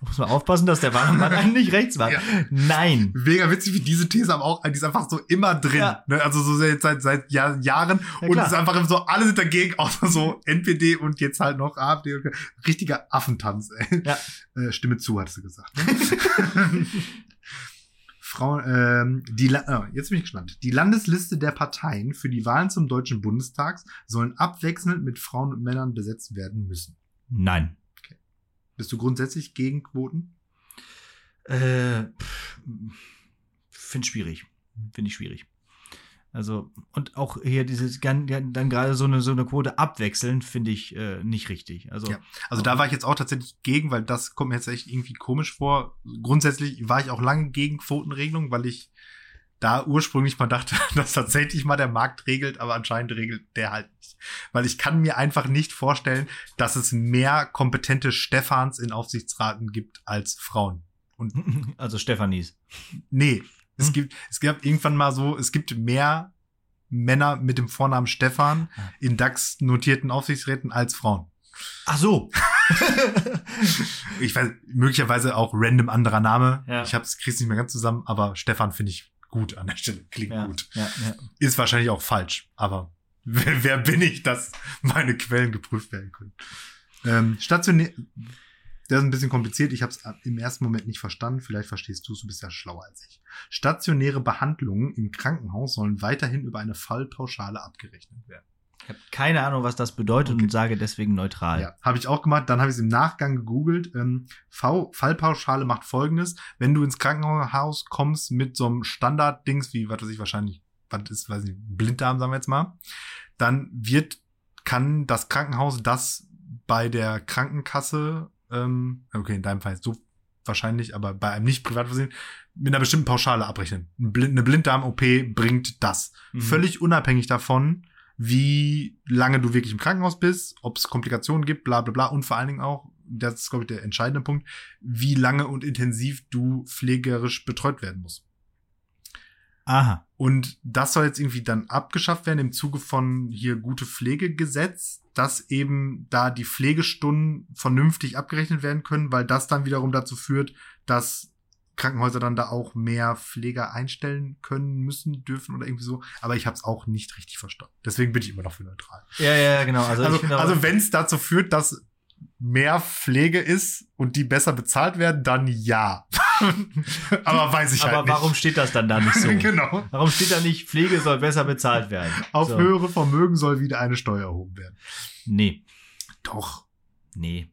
Muss man aufpassen, dass der Wahlmann einen nicht rechts macht. Ja. Nein. Mega witzig, wie diese These aber auch, die ist einfach so immer drin. Ja. Ne? Also so seit, seit, seit Jahr, Jahren. Ja, und es ist einfach so, alle sind dagegen, außer so NPD und jetzt halt noch AfD. Und, richtiger Affentanz, ey. Ja. Äh, Stimme zu, hat sie gesagt. Ne? Frauen, ähm, die, ah, jetzt bin ich gespannt. Die Landesliste der Parteien für die Wahlen zum Deutschen Bundestag sollen abwechselnd mit Frauen und Männern besetzt werden müssen. Nein. Bist du grundsätzlich gegen Quoten? Äh, Finde schwierig. Finde ich schwierig. Also, und auch hier dieses dann gerade so eine, so eine Quote abwechseln, finde ich äh, nicht richtig. Also, Ja. Also da war ich jetzt auch tatsächlich gegen, weil das kommt mir jetzt echt irgendwie komisch vor. Grundsätzlich war ich auch lange gegen Quotenregelung, weil ich da ursprünglich mal dachte, dass tatsächlich mal der Markt regelt, aber anscheinend regelt der halt nicht. Weil ich kann mir einfach nicht vorstellen, dass es mehr kompetente Stefans in Aufsichtsraten gibt als Frauen. also Stefanis. Nee, es Hm. gibt, es gab irgendwann mal so, es gibt mehr Männer mit dem Vornamen Stefan Ah. in DAX-notierten Aufsichtsräten als Frauen. Ach so. Ich weiß, möglicherweise auch random anderer Name. Ja. Ich hab's, krieg's nicht mehr ganz zusammen, aber Stefan finde ich gut an der Stelle. Klingt ja, gut. ja, ja. Ist wahrscheinlich auch falsch, aber wer, wer bin ich, dass meine Quellen geprüft werden können? Ähm, stationär, Der ist ein bisschen kompliziert. Ich habe es im ersten Moment nicht verstanden. Vielleicht verstehst du es. Du bist ja schlauer als ich. Stationäre Behandlungen im Krankenhaus sollen weiterhin über eine Fallpauschale abgerechnet werden. Ich habe keine Ahnung, was das bedeutet Okay. und sage deswegen neutral. Ja, habe ich auch gemacht. Dann habe ich es im Nachgang gegoogelt. Ähm, v Fallpauschale macht folgendes. Wenn du ins Krankenhaus kommst mit so einem Standarddings, wie, was weiß ich, wahrscheinlich, was ist, weiß nicht, Blinddarm, sagen wir jetzt mal, dann wird, kann das Krankenhaus das bei der Krankenkasse, ähm, okay, in deinem Fall ist so wahrscheinlich, aber bei einem nicht Privatversicherten, mit einer bestimmten Pauschale abrechnen. Eine Blinddarm-OP bringt das. Mhm. Völlig unabhängig davon, wie lange du wirklich im Krankenhaus bist, ob es Komplikationen gibt, bla bla bla und vor allen Dingen auch, das ist, glaube ich, der entscheidende Punkt, wie lange und intensiv du pflegerisch betreut werden musst. Aha. Und das soll jetzt irgendwie dann abgeschafft werden im Zuge von hier gute Pflegegesetz, dass eben da die Pflegestunden vernünftig abgerechnet werden können, weil das dann wiederum dazu führt, dass Krankenhäuser dann da auch mehr Pfleger einstellen können, müssen, dürfen oder irgendwie so. Aber ich habe es auch nicht richtig verstanden. Deswegen bin ich immer noch für neutral. Ja, ja, genau. Also, Also, also, wenn es dazu führt, dass mehr Pflege ist und die besser bezahlt werden, dann ja. Aber weiß ich aber halt nicht. warum steht das dann da nicht so? genau. Warum steht da nicht, Pflege soll besser bezahlt werden? Auf so. höhere Vermögen soll wieder eine Steuer erhoben werden. Nee, Doch. nee.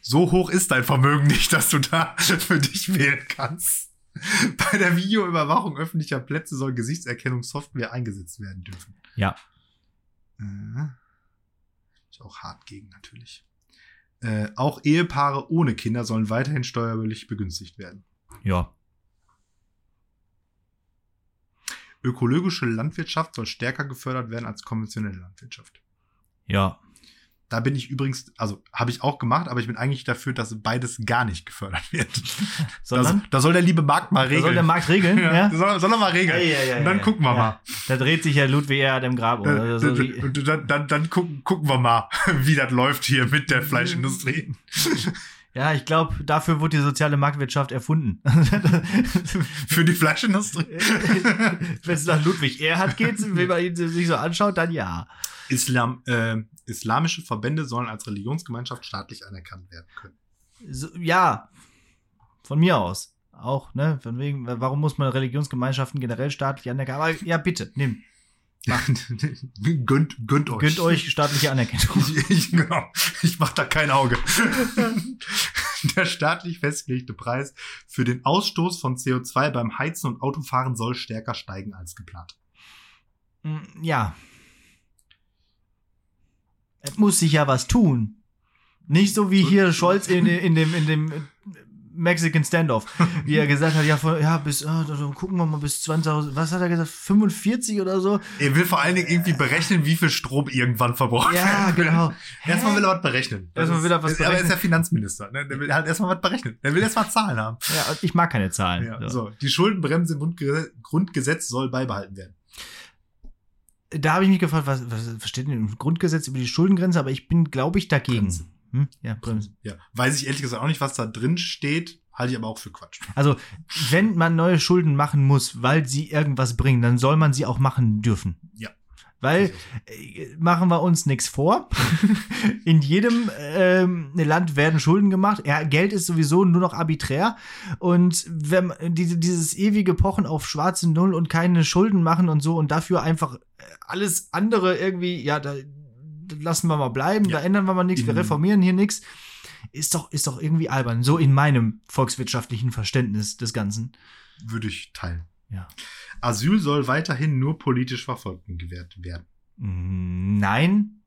So hoch ist dein Vermögen nicht, dass du da für dich wählen kannst. Bei der Videoüberwachung öffentlicher Plätze soll Gesichtserkennungssoftware eingesetzt werden dürfen. Ja. Äh, ist auch hart gegen natürlich. Äh, auch Ehepaare ohne Kinder sollen weiterhin steuerlich begünstigt werden. Ja. Ökologische Landwirtschaft soll stärker gefördert werden als konventionelle Landwirtschaft. Ja. Da bin ich übrigens, also habe ich auch gemacht, aber ich bin eigentlich dafür, dass beides gar nicht gefördert wird. Da, Sondern, da soll der liebe Markt mal da regeln. soll der Markt regeln, ja? ja, Soll, soll er mal regeln. Ja, ja, ja, Und dann gucken wir mal. Da dreht sich ja Ludwig Erhard im Grab. um. Äh, Also, so dann, dann, dann gucken, gucken wir mal, wie das läuft hier mit der Fleischindustrie. ja, ich glaube, dafür wurde die soziale Marktwirtschaft erfunden. Für die Fleischindustrie. Wenn es nach Ludwig Erhard geht, wenn man ihn sich so anschaut, dann ja. Islam, äh, islamische Verbände sollen als Religionsgemeinschaft staatlich anerkannt werden können. So, ja, von mir aus. Auch, ne? Von wegen, warum muss man Religionsgemeinschaften generell staatlich anerkennen? Aber ja, bitte, nimm. gönnt, gönnt euch. Gönnt euch staatliche Anerkennung. Ich, ich, genau, ich mach da kein Auge. Der staatlich festgelegte Preis für den Ausstoß von CO2 beim Heizen und Autofahren soll stärker steigen als geplant. Mm, Ja. Es muss sich ja was tun. Nicht so wie hier Scholz in, in dem, in dem Mexican Standoff, wie er gesagt hat, ja, von, ja bis, ah, gucken wir mal bis 20, was hat er gesagt, 45 oder so? Er will vor allen Dingen irgendwie berechnen, wie viel Strom irgendwann verbraucht Ja, genau. Erstmal will er was berechnen. Das Erstmal will er was ist- Aber er ist berechnen. ja Finanzminister. Ne? Der will halt erstmal was berechnen. Der will erstmal Zahlen haben. Ja, ich mag keine Zahlen. Ja, so. so. Die Schuldenbremse im Grundge- Grundgesetz soll beibehalten werden. Da habe ich mich gefragt, was, was steht denn im Grundgesetz über die Schuldengrenze, aber ich bin, glaube ich, dagegen. Bremse. Hm? Ja, Bremse. Ja. Weiß ich ehrlich gesagt auch nicht, was da drin steht. Halte ich aber auch für Quatsch. Also, wenn man neue Schulden machen muss, weil sie irgendwas bringen, dann soll man sie auch machen dürfen. Ja. Weil, äh, machen wir uns nichts vor. In jedem ähm, Land werden Schulden gemacht. Ja, Geld ist sowieso nur noch arbiträr. Und wenn diese, dieses ewige Pochen auf schwarze Null und keine Schulden machen und so und dafür einfach äh, alles andere irgendwie, ja, da, lassen wir mal bleiben, Ja. da ändern wir mal nichts, wir In- reformieren hier nichts. Ist doch, ist doch irgendwie albern. So in meinem volkswirtschaftlichen Verständnis des Ganzen. Würde ich teilen. Ja. Asyl soll weiterhin nur politisch Verfolgten gewährt werden. Mm, Nein.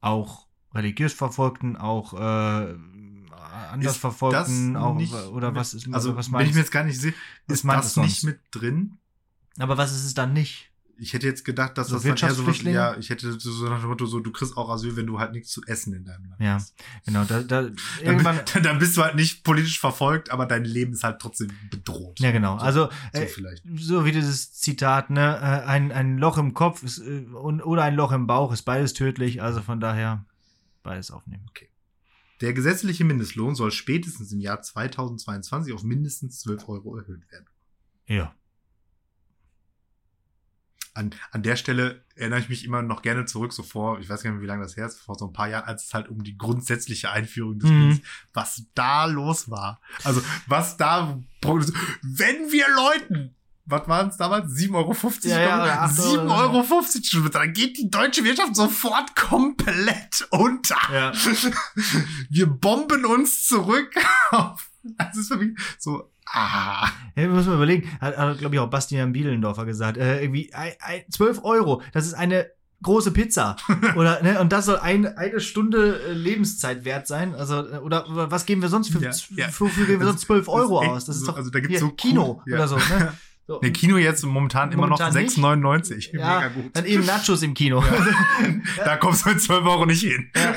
Auch religiös Verfolgten, auch äh, anders Ist Verfolgten, das auch nicht oder was ist Also, was meinst ich mir jetzt gar nicht was ist das sonst? nicht mit drin? Aber was ist es dann nicht? Ich hätte jetzt gedacht, dass So das dann eher sowas, Wirtschaftsflüchtlinge? ja, ich hätte so, so nach dem Motto, so, du kriegst auch Asyl, wenn du halt nichts zu essen in deinem Land Ja, hast. Genau, da, da Dann, irgendwann. bi- dann bist du halt nicht politisch verfolgt, aber dein Leben ist halt trotzdem bedroht. Ja, genau. So, Also so äh, vielleicht. so wie dieses Zitat, ne, äh, ein, ein Loch im Kopf ist, äh, und, oder ein Loch im Bauch ist beides tödlich. Also von daher beides aufnehmen. Der gesetzliche Mindestlohn soll spätestens im Jahr 2022 auf mindestens 12 Euro erhöht werden. Ja. An, an der Stelle erinnere ich mich immer noch gerne zurück, so vor, ich weiß gar nicht mehr, wie lange das her ist, vor so ein paar Jahren, als es halt um die grundsätzliche Einführung des Mhm. Spiels, was da los war. Also, was da, wenn wir Leuten, was waren es damals? 7,50 Euro? Ja, ja, oder acht Euro 7,50 Euro schon, dann geht die deutsche Wirtschaft sofort komplett unter. Ja. Wir bomben uns zurück auf, das ist für mich so, ah. Ja, muss man überlegen. Hat, hat glaube ich, auch Bastian Bielendorfer gesagt. Äh, irgendwie ein, ein, 12 Euro, das ist eine große Pizza. oder, ne, und das soll ein, eine Stunde äh, Lebenszeit wert sein. Also, äh, oder, oder was geben wir sonst für, Ja, ja. wofür geben wir sonst 12 Euro das ist echt aus? Das ist doch also da gibt's hier, so Kino cool- ja. oder so. Ne? so. Der Kino jetzt momentan immer noch Momentan nicht. 6,99. ja, Mega gut. dann eben Nachos im Kino. Da kommst du mit 12 Euro nicht hin. Ja.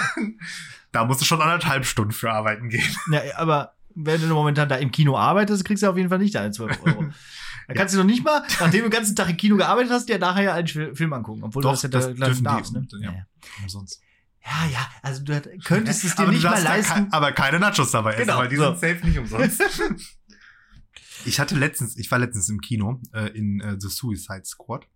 Da musst du schon anderthalb Stunden für arbeiten gehen. Ja, aber wenn du momentan da im Kino arbeitest, kriegst du auf jeden Fall nicht deine 12 Euro. Da kannst du noch nicht mal, nachdem du den ganzen Tag im Kino gearbeitet hast, dir nachher ja einen Fi- Film angucken. Obwohl Doch, du das ja da die. darfst. Ne? Ja. Ja, ja. Umsonst. ja, ja, also du könntest es dir Aber nicht mal leisten. kei- aber keine Nachos dabei essen, Genau, weil die so. sind safe nicht umsonst. ich hatte letztens, ich war letztens im Kino äh, in äh, The Suicide Squad.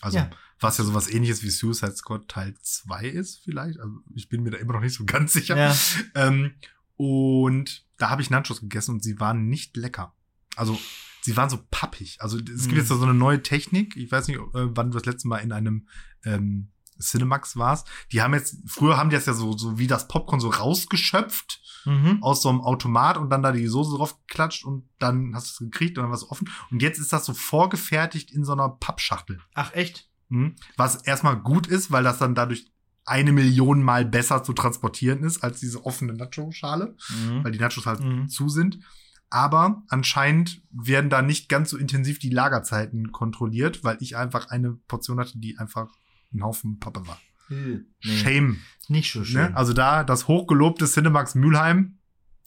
Also, Ja. was ja sowas ähnliches wie Suicide Squad Teil 2 ist, vielleicht. Also, ich bin mir da immer noch nicht so ganz sicher. Ja. Ähm, und da habe ich Nachos gegessen und sie waren nicht lecker. Also, sie waren so pappig. Also, es gibt Mhm. jetzt so eine neue Technik. Ich weiß nicht, äh, wann du das letzte Mal in einem ähm, Cinemax warst. Die haben jetzt, früher haben die das ja so, so wie das Popcorn so rausgeschöpft Mhm. aus so einem Automat und dann da die Soße drauf geklatscht und dann hast du es gekriegt und dann war es offen. Und jetzt ist das so vorgefertigt in so einer Pappschachtel. Ach, echt? Mhm. Was erstmal gut ist, weil das dann dadurch eine Million Mal besser zu transportieren ist als diese offene Nacho-Schale, Mhm. weil die Nachos halt Mhm. zu sind. Aber anscheinend werden da nicht ganz so intensiv die Lagerzeiten kontrolliert, weil ich einfach eine Portion hatte, die einfach ein Haufen Pappe war. Nee, Shame. nicht so schön. Ne? Also da das hochgelobte Cinemax Mülheim.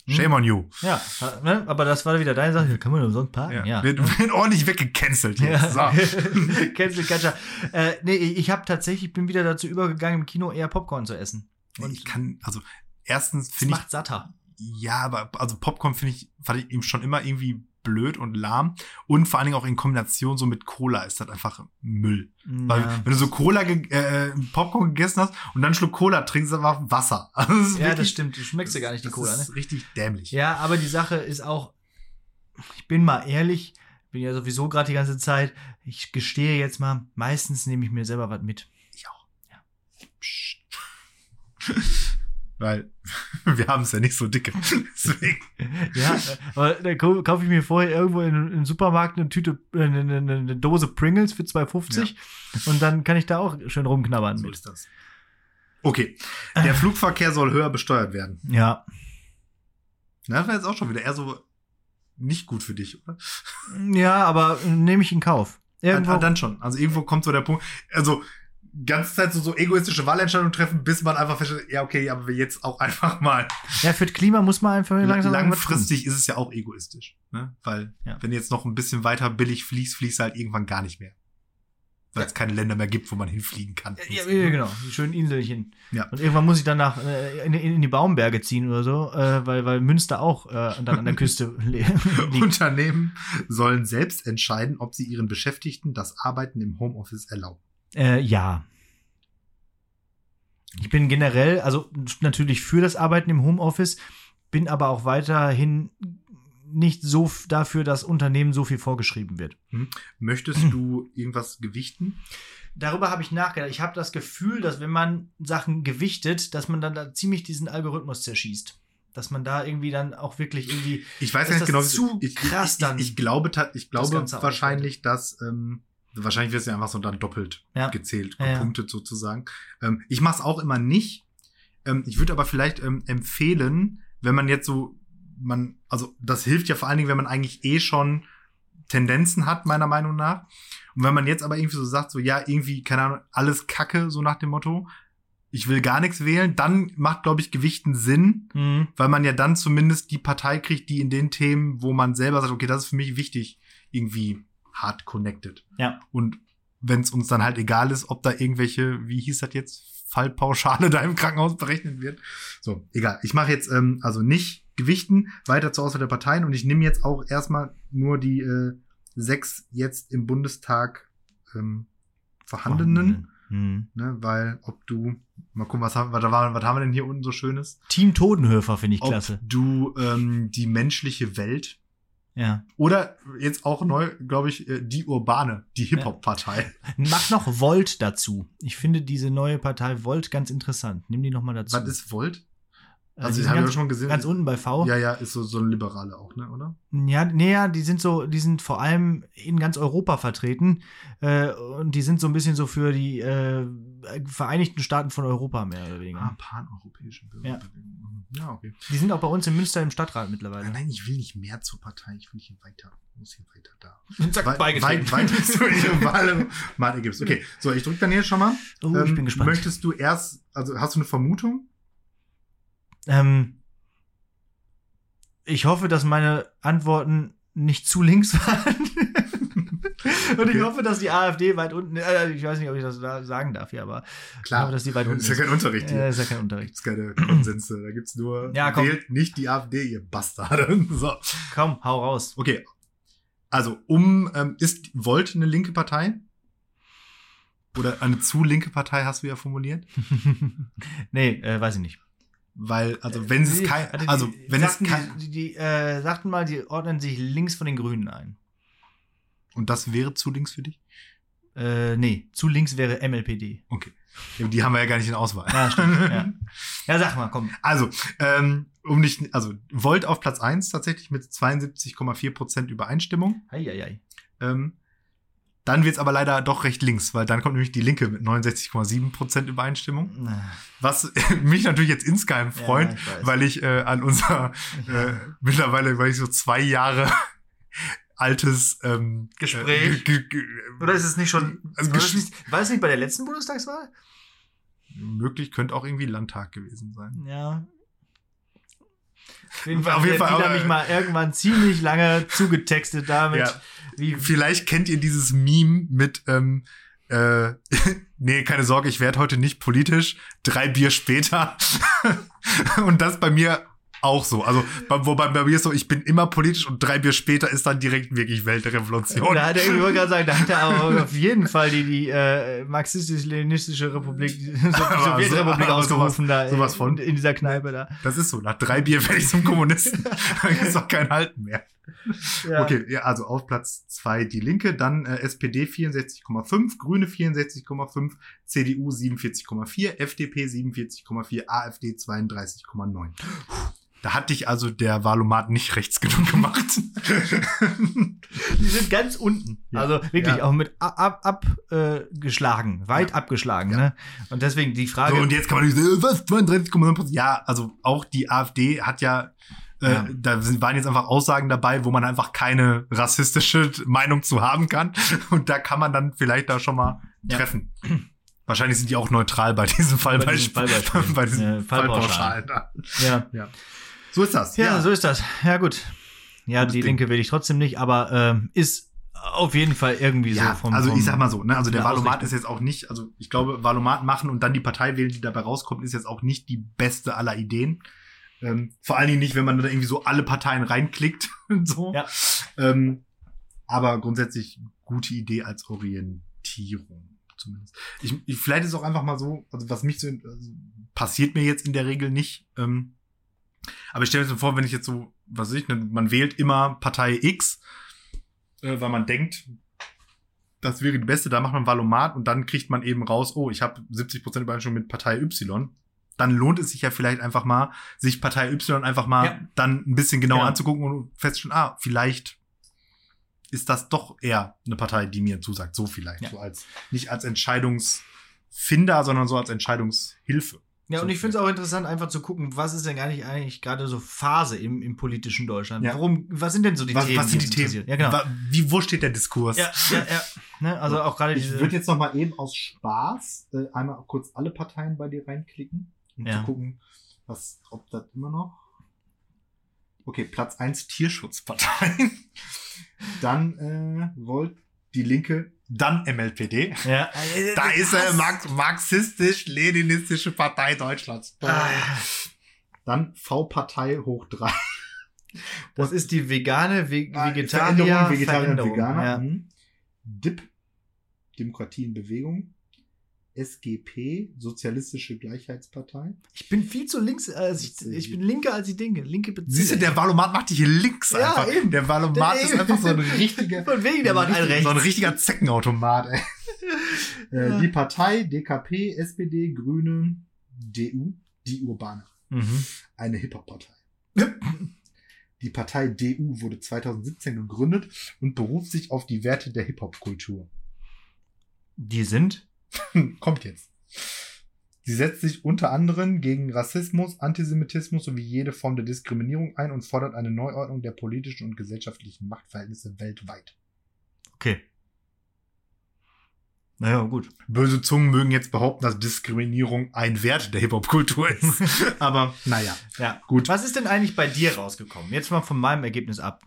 Hm. Shame on you. Ja, ne? aber das war wieder deine Sache. Hier Kann man umsonst parken? Ja. Wird, wird ordentlich weggecancelt jetzt. Ja. So. Cancel Culture. Äh, nee, ich habe tatsächlich, bin wieder dazu übergegangen, im Kino eher Popcorn zu essen. Und ich kann, also erstens finde ich, macht satter. ja, aber also Popcorn finde ich, fand ich eben schon immer irgendwie blöd und lahm. Und vor allen Dingen auch in Kombination so mit Cola ist das einfach Müll. Weil Ja. wenn du so Cola, ge äh, Popcorn gegessen hast und dann einen Schluck Cola trinkst, dann war Wasser. Also das ja, das wirklich- stimmt. Du schmeckst ja gar nicht die das Cola, ne? ist richtig dämlich. Ja, aber die Sache ist auch, ich bin mal ehrlich, bin ja sowieso gerade die ganze Zeit, ich gestehe jetzt mal, meistens nehme ich mir selber was mit. Ich auch. Psst. Weil wir haben es ja nicht so dicke. Deswegen. Ja, aber dann kau- kaufe ich mir vorher irgendwo in, im Supermarkt eine Tüte, äh, eine, eine, eine Dose Pringles für 2,50 und dann kann ich da auch schön rumknabbern So mit. ist das. Okay. Der Flugverkehr soll höher besteuert werden. Ja. Na, das war jetzt auch schon wieder eher so nicht gut für dich, oder? Ja, aber nehme ich in Kauf. Irgendwo, Ah, dann schon. Also irgendwo kommt so der Punkt. Also ganze Zeit so, so egoistische Wahlentscheidungen treffen, bis man einfach feststellt, ja, okay, aber wir jetzt auch einfach mal. ja, für das Klima muss man einfach langsam. Langfristig ist es ja auch egoistisch. Ne? Weil, Ja. wenn jetzt noch ein bisschen weiter billig fliegst du halt irgendwann gar nicht mehr. Weil es keine Länder mehr gibt, wo man hinfliegen kann. Ja, ja, genau, die schönen Inselchen. Ja. Und irgendwann muss ich dann nach äh, in, in die Baumberge ziehen oder so, äh, weil, weil Münster auch äh, dann an der Küste li- liegt. Unternehmen sollen selbst entscheiden, ob sie ihren Beschäftigten das Arbeiten im Homeoffice erlauben. Äh, ja. Ich bin generell, also natürlich für das Arbeiten im Homeoffice, bin aber auch weiterhin nicht so dafür, dass Unternehmen so viel vorgeschrieben wird. Möchtest du irgendwas gewichten? Darüber habe ich nachgedacht. Ich habe das Gefühl, dass wenn man Sachen gewichtet, dass man dann da ziemlich diesen Algorithmus zerschießt. Dass man da irgendwie dann auch wirklich irgendwie. Ich weiß nicht genau. zu ich, krass ich, dann, Ich, ich glaube, ich glaube wahrscheinlich, dass ähm, wahrscheinlich wird es ja einfach so dann doppelt Ja. gezählt, Ja, ja. gepunktet sozusagen. Ähm, ich mache es auch immer nicht. Ähm, ich würde aber vielleicht ähm, empfehlen, wenn man jetzt so, man, also das hilft ja vor allen Dingen, wenn man eigentlich eh schon Tendenzen hat, meiner Meinung nach. Und wenn man jetzt aber irgendwie so sagt, so ja, irgendwie, keine Ahnung, alles Kacke, so nach dem Motto, ich will gar nichts wählen, dann macht, glaube ich, Gewichten Sinn, Mhm. weil man ja dann zumindest die Partei kriegt, die in den Themen, wo man selber sagt, okay, das ist für mich wichtig, irgendwie hart connected. Ja. Und wenn es uns dann halt egal ist, ob da irgendwelche, wie hieß das jetzt, Fallpauschale da im Krankenhaus berechnet wird. So, egal. Ich mache jetzt ähm, also nicht Gewichten weiter zur Auswahl der Parteien und ich nehme jetzt auch erstmal nur die äh, sechs jetzt im Bundestag ähm, vorhandenen. Hm. Ne, weil ob du, mal gucken, was haben, was, was haben wir denn hier unten so Schönes? Team Todenhöfer finde ich Ob klasse. du ähm, die menschliche Welt Ja. oder jetzt auch neu, glaube ich, äh, die Urbane, die Hip-Hop-Partei. Mach noch Volt dazu. Ich finde diese neue Partei Volt ganz interessant. Nimm die noch mal dazu. Was ist Volt? Also, die die wir ganz, schon gesehen. ganz unten bei V. Ja, ja, ist so, so ein Liberale auch, ne, oder? Ja, nee, ja, die sind so, die sind vor allem in ganz Europa vertreten äh, und die sind so ein bisschen so für die äh, Vereinigten Staaten von Europa mehr oder weniger. Ah, paneuropäische Bürgerbewegung. Ja. ja, okay. Die sind auch bei uns in Münster im Stadtrat mittlerweile. nein, ich will nicht mehr zur Partei, ich will hier weiter, ich muss hier weiter da. Zack, Wei- beigetreten. wei- Weiter zu ihre Wahl, ergibst. Okay, so, ich drücke dann hier schon mal. Oh, ich Ähm, bin gespannt. Möchtest du erst, also hast du eine Vermutung? Ähm, ich hoffe, dass meine Antworten nicht zu links waren. Und ich Okay. hoffe, dass die AfD weit unten, äh, ich weiß nicht, ob ich das da sagen darf hier, aber ich hoffe, dass die weit unten ist ja kein Unterricht hier. Äh, ist ja kein Unterricht. gibt's keine Konsense, da gibt's nur, Ja, komm. wählt nicht die AfD, ihr Bastarde. So, Komm, hau raus. okay. Also, um, ähm, ist Volt eine linke Partei? Oder eine zu linke Partei hast du ja formuliert? nee, äh, weiß ich nicht. Weil, also, wenn es kein, also, wenn es kein, Die, die, die äh, sagten mal, die ordnen sich links von den Grünen ein. und das wäre zu links für dich? Äh, nee, zu links wäre MLPD. Ja, Die haben wir ja gar nicht in Auswahl. Ja, stimmt. ja. ja, sag mal, komm. Also, ähm, um nicht, also Volt auf Platz 1 tatsächlich mit 72,4% Übereinstimmung. Eieiei. Ähm, dann wird's aber leider doch recht links, weil dann kommt nämlich die Linke mit 69,7% Übereinstimmung. Was mich natürlich jetzt insgeheim freut, Ja, ich weil ich äh, an unser äh, mittlerweile, weil ich so zwei Jahre altes ähm, Gespräch. ge- ge- ge- Oder ist es nicht schon. Also war, das nicht, war das nicht bei der letzten Bundestagswahl? möglich könnte auch irgendwie Landtag gewesen sein. Ja. Auf jeden Auf Fall, jeden hat Fall, aber- mich mal irgendwann ziemlich lange zugetextet damit, Ja. Wie Vielleicht kennt ihr dieses Meme mit, ähm, äh, nee, keine Sorge, ich werde heute nicht politisch. Drei Bier später. und das bei mir auch so. Also, bei- wobei bei mir ist so, ich bin immer politisch und drei Bier später ist dann direkt wirklich Weltrevolution. Da hat er, ich wollte gerade sagen, da hat er aber auf jeden Fall die, die äh, marxistisch-leninistische Republik, Sowjetrepublik so- ausgerufen da sowas in, von. in dieser Kneipe da. Das ist so. Nach drei Bier werde ich zum Kommunisten. da ist doch kein Halten mehr. Ja. Okay, ja, also auf Platz zwei die Linke, dann äh, SPD 64,5, Grüne 64,5, CDU 47,4, FDP 47,4, AfD 32,9. Da hat dich also der Wahlomat nicht rechts genug gemacht. Die sind ganz unten. Ja. Also wirklich Ja. auch mit ab, ab, äh, weit Ja. abgeschlagen. Ne? Und deswegen die Frage. so, und jetzt kann man nicht sagen, äh, was, 32,9% Ja, also auch die AfD hat ja, äh, Ja. da sind, waren jetzt einfach Aussagen dabei, wo man einfach keine rassistische Meinung zu haben kann. Und da kann man dann vielleicht da schon mal Ja. treffen. Wahrscheinlich sind die auch neutral bei diesem Fallbeispiel. Bei diesen Ja, Fallpauschalen. Fallpauschalen. ja. So ist das. Ja, so ist das. Ja, gut. Ja, die. Linke will ich trotzdem nicht, aber ähm, ist auf jeden Fall irgendwie Ja, so vom. also ich sag mal so, ne, also der Valomat Ausrichtung. ist jetzt auch nicht, also ich glaube, Valomat machen und dann die Partei wählen, die dabei rauskommt, ist jetzt auch nicht die beste aller Ideen. Ähm, vor allen Dingen nicht, wenn man da irgendwie so alle Parteien reinklickt und so. Ja. Ähm, aber grundsätzlich gute Idee als Orientierung zumindest. Ich, ich, vielleicht ist es auch einfach mal so, also was mich so also, passiert mir jetzt in der Regel nicht. Ähm, aber ich stelle mir so vor, wenn ich jetzt so, was weiß ich, ne, man wählt immer Partei X, äh, weil man denkt, das wäre die beste, da macht man Valomat und dann kriegt man eben raus, oh, ich habe 70% Übereinstimmung mit Partei Y. Dann lohnt es sich ja vielleicht einfach mal, sich Partei Y einfach mal Ja. dann ein bisschen genauer Genau. anzugucken und feststellen, ah, vielleicht ist das doch eher eine Partei, die mir zusagt. So vielleicht. Ja. So als, nicht als Entscheidungsfinder, sondern so als Entscheidungshilfe. Ja, und ich finde es auch interessant, einfach zu gucken, was ist denn gar nicht eigentlich gerade so Phase im, im politischen Deutschland? Ja. Warum, was sind denn so die Was, Themen? was sind die Themen? Ja, genau. Wie, wo steht der Diskurs? Ja, ja, ja. Ne? Also auch gerade Ich würde jetzt noch mal eben aus Spaß äh, einmal kurz alle Parteien bei dir reinklicken, um Ja. zu gucken, was, ob das immer noch. Okay, Platz 1 Tierschutzpartei. dann äh, Volt, die Linke, dann MLPD. ja. Da ist er, Marx marxistisch-leninistische Partei Deutschlands. Ah, Dann V-Partei hoch 3. das ist die vegane, Ve Ah, Vegetarier, Vegetarier. Veganer. Ja. Mhm. DIP Demokratie in Bewegung, SGP, Sozialistische Gleichheitspartei. Ich bin viel zu links, als ich, ich bin linker als ich denke. Linke Beziehung. Siehst du, der Valomat macht dich links Ja, einfach. eben. Der Valomat Der ist eben. einfach so ein richtiger, Von wegen, der so, ein rechts. so ein richtiger Zeckenautomat. Ey. Äh, Ja. Die Partei, DKP, SPD, Grüne, DU, die Urbane. Mhm. Eine Hip-Hop-Partei. Die Partei DU wurde 2017 gegründet und beruft sich auf die Werte der Hip-Hop-Kultur. Die sind. Kommt jetzt. Sie setzt sich unter anderem gegen Rassismus, Antisemitismus sowie jede Form der Diskriminierung ein und fordert eine Neuordnung der politischen und gesellschaftlichen Machtverhältnisse weltweit. Okay. Naja, gut. Böse Zungen mögen jetzt behaupten, dass Diskriminierung ein Wert der Hip-Hop-Kultur ist. Aber naja, Ja. gut. Was ist denn eigentlich bei dir rausgekommen? Jetzt mal von meinem Ergebnis ab.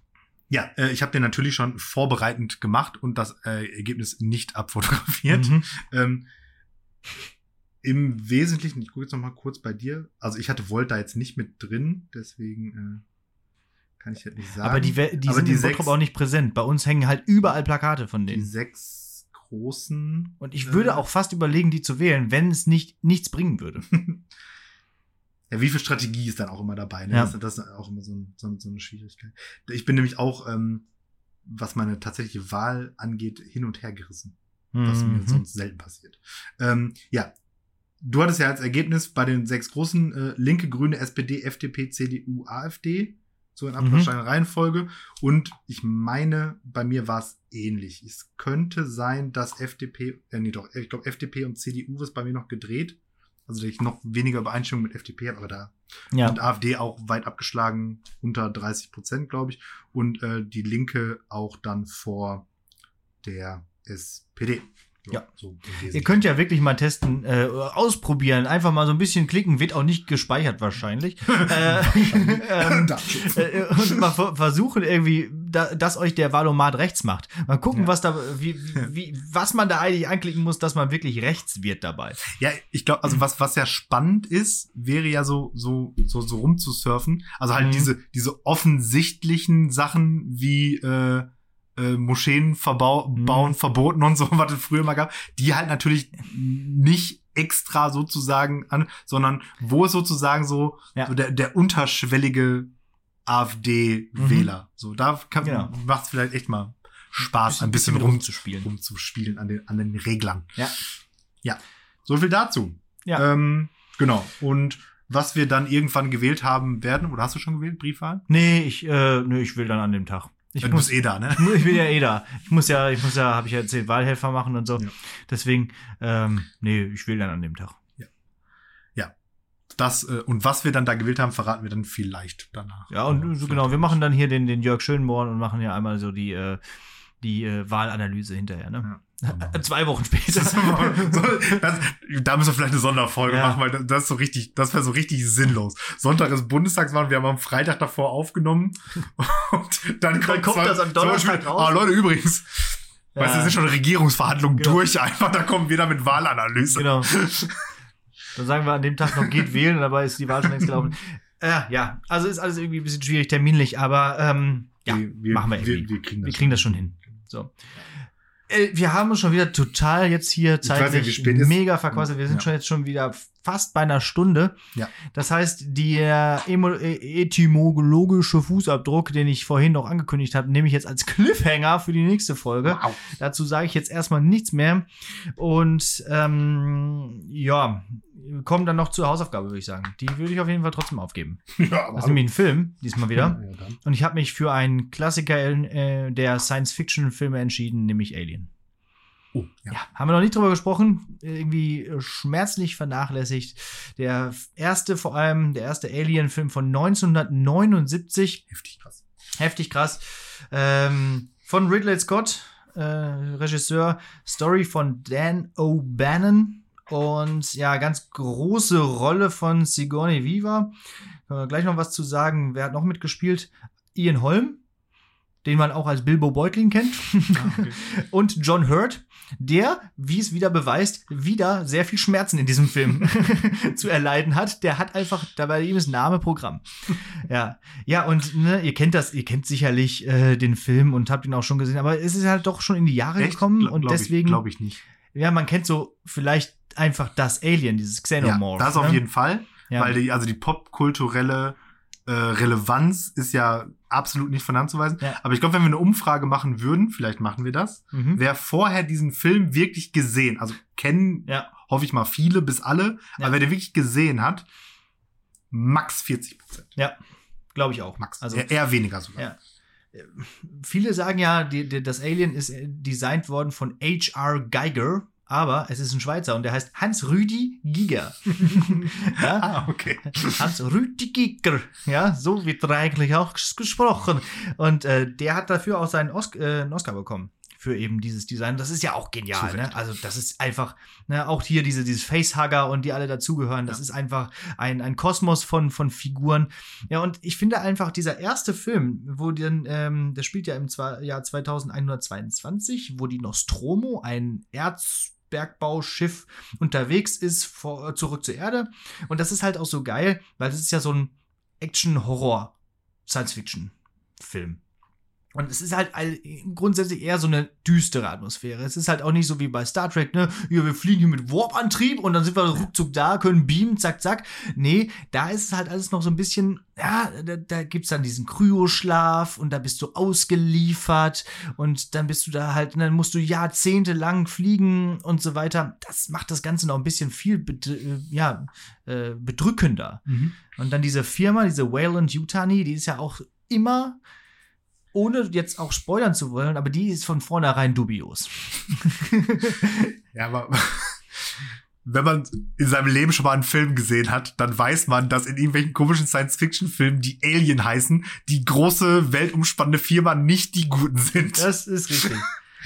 Ja, äh, ich habe den natürlich schon vorbereitend gemacht und das äh, Ergebnis nicht abfotografiert. Mhm. Ähm, Im Wesentlichen, ich gucke jetzt noch mal kurz bei dir. Also ich hatte Volt da jetzt nicht mit drin, deswegen äh, kann ich halt nicht sagen. Aber die, die Aber sind die in sechs- Bottrop auch nicht präsent. Bei uns hängen halt überall Plakate von die denen. sechs großen. Und ich würde äh, auch fast überlegen, die zu wählen, wenn es nicht nichts bringen würde. Ja, wie viel Strategie ist dann auch immer dabei? Ne? Ja. Das, das ist auch immer so, ein, so, so eine Schwierigkeit. Ich bin nämlich auch, ähm, was meine tatsächliche Wahl angeht, hin und her gerissen. was mir Mhm. sonst selten passiert. Ähm, ja, du hattest ja als Ergebnis bei den sechs großen äh, Linke, Grüne, SPD, FDP, CDU, AfD, so in Mhm. abwahrscheinlicher Reihenfolge. Und ich meine, bei mir war es ähnlich. Es könnte sein, dass FDP, äh, nee doch, ich glaube FDP und CDU ist bei mir noch gedreht. Also ich noch weniger Übereinstimmung mit FDP habe, aber da Ja. und AfD auch weit abgeschlagen, unter 30 Prozent, glaube ich. Und äh, die Linke auch dann vor der SPD. Ja. So Ihr könnt ja wirklich mal testen, äh, ausprobieren, einfach mal so ein bisschen klicken, wird auch nicht gespeichert wahrscheinlich. äh, ähm, äh, und mal ver- versuchen irgendwie, da, dass euch der Valomat rechts macht. Mal gucken, Ja. was da, wie, wie, wie, was man da eigentlich anklicken muss, dass man wirklich rechts wird dabei. Ja, ich glaube, also was, was ja spannend ist, wäre ja so, so, so, so rumzusurfen. Also halt Mhm. diese, diese offensichtlichen Sachen wie, äh, äh, Moscheen verbau Mhm. bauen verboten und so, was es früher mal gab, die halt natürlich nicht extra sozusagen an, sondern wo es sozusagen so, Ja. so der, der unterschwellige AfD-Wähler. So, da kann, Genau. macht es vielleicht echt mal Spaß, ein bisschen, rum, rumzuspielen. rumzuspielen an den, an den Reglern. Ja. Ja. So viel dazu. Ja. Ähm, genau. Und was wir dann irgendwann gewählt haben werden, oder hast du schon gewählt, Briefwahl? Nee, ich, äh, nee, ich will dann an dem Tag. Ich du muss, bist eh da, ne? ich bin ja eh da. Ich muss ja, ich muss ja, habe ich ja erzählt, Wahlhelfer machen und so. Ja. Deswegen, ähm, nee, ich will dann an dem Tag. Das, äh, und was wir dann da gewählt haben, verraten wir dann vielleicht danach. Ja, und so genau, wir machen dann hier den, den Jörg Schönborn und machen ja einmal so die, äh, die äh, Wahlanalyse hinterher, ne? Ja. Zwei Wochen später. Das, da müssen wir vielleicht eine Sonderfolge Ja. machen, weil das- ist so richtig, das wäre so richtig sinnlos. Sonntag ist Bundestagswahl, wir haben am Freitag davor aufgenommen und dann kommt, kommt zwei- das am Donnerstag Beispiel, raus. Ah, Leute, übrigens, Ja. weißt du, sind schon Regierungsverhandlungen Genau. durch, einfach, da kommen wir dann mit Wahlanalyse. Genau. Dann sagen wir an dem Tag noch, geht wählen, dabei ist die Wahl schon längst gelaufen. Äh, ja, also ist alles irgendwie ein bisschen schwierig terminlich, aber ähm, ja, wir, machen wir irgendwie. wir, wir kriegen das, wir kriegen das schon hin. So. Äh, Wir haben uns schon wieder total jetzt hier nicht, zeitlich ist. mega verquasselt. Wir sind Ja. schon jetzt schon wieder fast bei einer Stunde. Ja. Das heißt, der äh, etymologische Fußabdruck, den ich vorhin noch angekündigt habe, nehme ich jetzt als Cliffhanger für die nächste Folge. Wow. Dazu sage ich jetzt erstmal nichts mehr. Und ähm, ja, kommen dann noch zur Hausaufgabe, würde ich sagen. Die würde ich auf jeden Fall trotzdem aufgeben. Ja, Das ist nämlich ein Film, diesmal wieder. Ja. Und ich habe mich für einen Klassiker äh, der Science-Fiction-Filme entschieden, nämlich Alien. Oh, ja. Ja, haben wir noch nicht drüber gesprochen. Irgendwie schmerzlich vernachlässigt. Der erste, vor allem, der erste Alien-Film von 1979. Heftig krass. Heftig krass. Ähm, von Ridley Scott, äh, Regisseur. Story von Dan O'Bannon. Und ja, ganz große Rolle von Sigourney Viva. Wir gleich noch was zu sagen. Wer hat noch mitgespielt? Ian Holm, den man auch als Bilbo Beutlin kennt. Ah, okay. Und John Hurt. der, wie es wieder beweist, wieder sehr viel Schmerzen in diesem Film zu erleiden hat. Der hat einfach, da bei ihm ist Name Programm. Ja, ja, und ne, ihr kennt das, ihr kennt sicherlich äh, den Film und habt ihn auch schon gesehen, aber es ist halt doch schon in die Jahre Echt? gekommen Gla- und deswegen, Glaube ich nicht. ja, man kennt so vielleicht einfach das Alien, dieses Ja, Xenomorph. das auf ne? jeden Fall. Ja. Weil die, also die popkulturelle äh, Relevanz ist ja absolut nicht von Hand zu weisen. Ja. Aber ich glaube, wenn wir eine Umfrage machen würden, vielleicht machen wir das, Mhm. wer vorher diesen Film wirklich gesehen, also kennen, Ja. hoffe ich mal, viele bis alle, Ja. aber wer den wirklich gesehen hat, max 40 Prozent. Glaube ich auch. Max. Also eher, eher weniger sogar. Ja. viele sagen ja, die, die, das Alien ist äh, designt worden von H.R. Geiger, aber es ist ein Schweizer und der heißt Hans-Rüdi Giger. ja? Ah, okay. Hans-Rüdi Giger. Ja, so wird er eigentlich auch ges- gesprochen. Und äh, der hat dafür auch seinen Os äh, einen Oscar bekommen. Für eben dieses Design. Das ist ja auch genial, ne? Also, das ist einfach, ne, auch hier diese, dieses Facehugger und die alle dazugehören. Das ist einfach ein, ein Kosmos von, von Figuren. Ja, und ich finde einfach, dieser erste Film, wo dann, ähm, das spielt ja im Jahr 2122, wo die Nostromo, ein Erzbergbauschiff, unterwegs ist, vor, zurück zur Erde. Und das ist halt auch so geil, weil das ist ja so ein Action-Horror-Science-Fiction-Film. Und es ist halt grundsätzlich eher so eine düstere Atmosphäre. Es ist halt auch nicht so wie bei Star Trek, ne? Ja, wir fliegen hier mit Warp-Antrieb und dann sind wir ruckzuck da, können beamen, zack, zack. Nee, da ist es halt alles noch so ein bisschen, ja, da, da gibt's dann diesen Kryoschlaf und da bist du ausgeliefert und dann bist du da halt, und dann musst du jahrzehntelang fliegen und so weiter. Das macht das Ganze noch ein bisschen viel, äh, ja, äh, bedrückender. Mhm. Und dann diese Firma, diese Wayland Yutani, die ist ja auch immer, ohne jetzt auch spoilern zu wollen, aber die ist von vornherein dubios. Ja, aber wenn man in seinem Leben schon mal einen Film gesehen hat, dann weiß man, dass in irgendwelchen komischen Science-Fiction-Filmen, die Alien heißen, die große, weltumspannende Firma nicht die guten sind. Das ist richtig.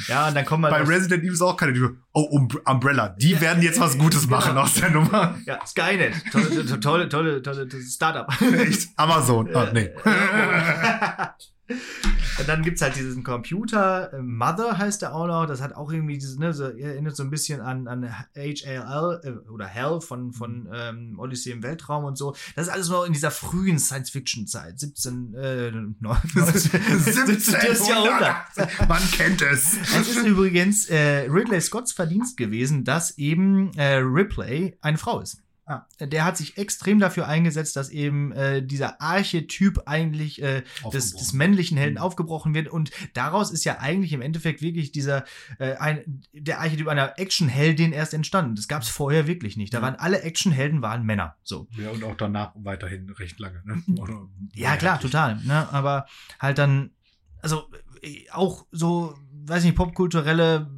Ja, und dann kommen wir Bei Resident Evil ist auch keine, die, oh, um, Umbrella, die Ja, werden jetzt was Gutes genau. machen aus der Nummer. Ja, Skynet. Tolle, to- tolle, tolle, tolle, tolle Startup. Echt? Amazon. Oh, nee. Und dann gibt's halt diesen Computer, äh, Mother heißt der auch noch, das hat auch irgendwie dieses, ne, so, erinnert so ein bisschen an, an HAL äh, oder Hell von, von ähm, Odyssey im Weltraum und so. Das ist alles noch in dieser frühen Science-Fiction-Zeit, 17, äh, 17. Jahrhundert. Man kennt es. Es ist übrigens äh, Ridley Scotts Verdienst gewesen, dass eben äh, Ripley eine Frau ist. Ah. Der hat sich extrem dafür eingesetzt, dass eben äh, dieser Archetyp eigentlich äh, des, des männlichen Helden Mhm. aufgebrochen wird. Und daraus ist ja eigentlich im Endeffekt wirklich dieser äh, ein, der Archetyp einer Actionheldin erst entstanden. Das gab es vorher wirklich nicht. Da Ja. waren alle Actionhelden waren Männer. So. Ja, und auch danach weiterhin recht lange. Ne? Oder- Ja, klar, total. Ne? Aber halt dann, also äh, auch so, weiß nicht, popkulturelle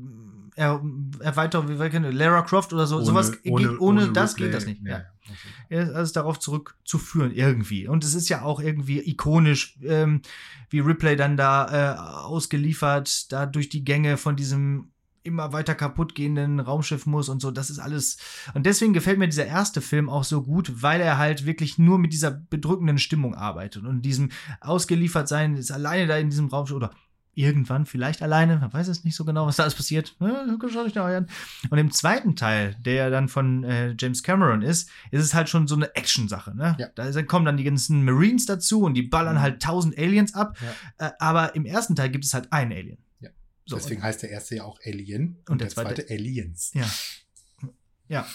Er Erweiterung, wie wir kennen, Lara Croft oder so, sowas geht, ohne, das Ripley. geht das nicht. Ja, Ja. ja. Ja, alles darauf zurückzuführen, irgendwie. Und es ist ja auch irgendwie ikonisch, ähm, wie Ripley dann da äh, ausgeliefert, da durch die Gänge von diesem immer weiter kaputt gehenden Raumschiff muss und so. Das ist alles. Und deswegen gefällt mir dieser erste Film auch so gut, weil er halt wirklich nur mit dieser bedrückenden Stimmung arbeitet und diesem ausgeliefert sein, ist alleine da in diesem Raumschiff oder irgendwann vielleicht alleine, man weiß es nicht so genau, was da alles passiert. Ja, schau dich da an. Und im zweiten Teil, der dann von äh, James Cameron ist, ist es halt schon so eine Action-Sache. Ne? Ja. Da kommen dann die ganzen Marines dazu und die ballern Mhm. halt tausend Aliens ab. Ja. Äh, aber im ersten Teil gibt es halt einen Alien. Ja. So, Deswegen heißt der erste ja auch Alien Und der zweite- Aliens. Ja. Ja.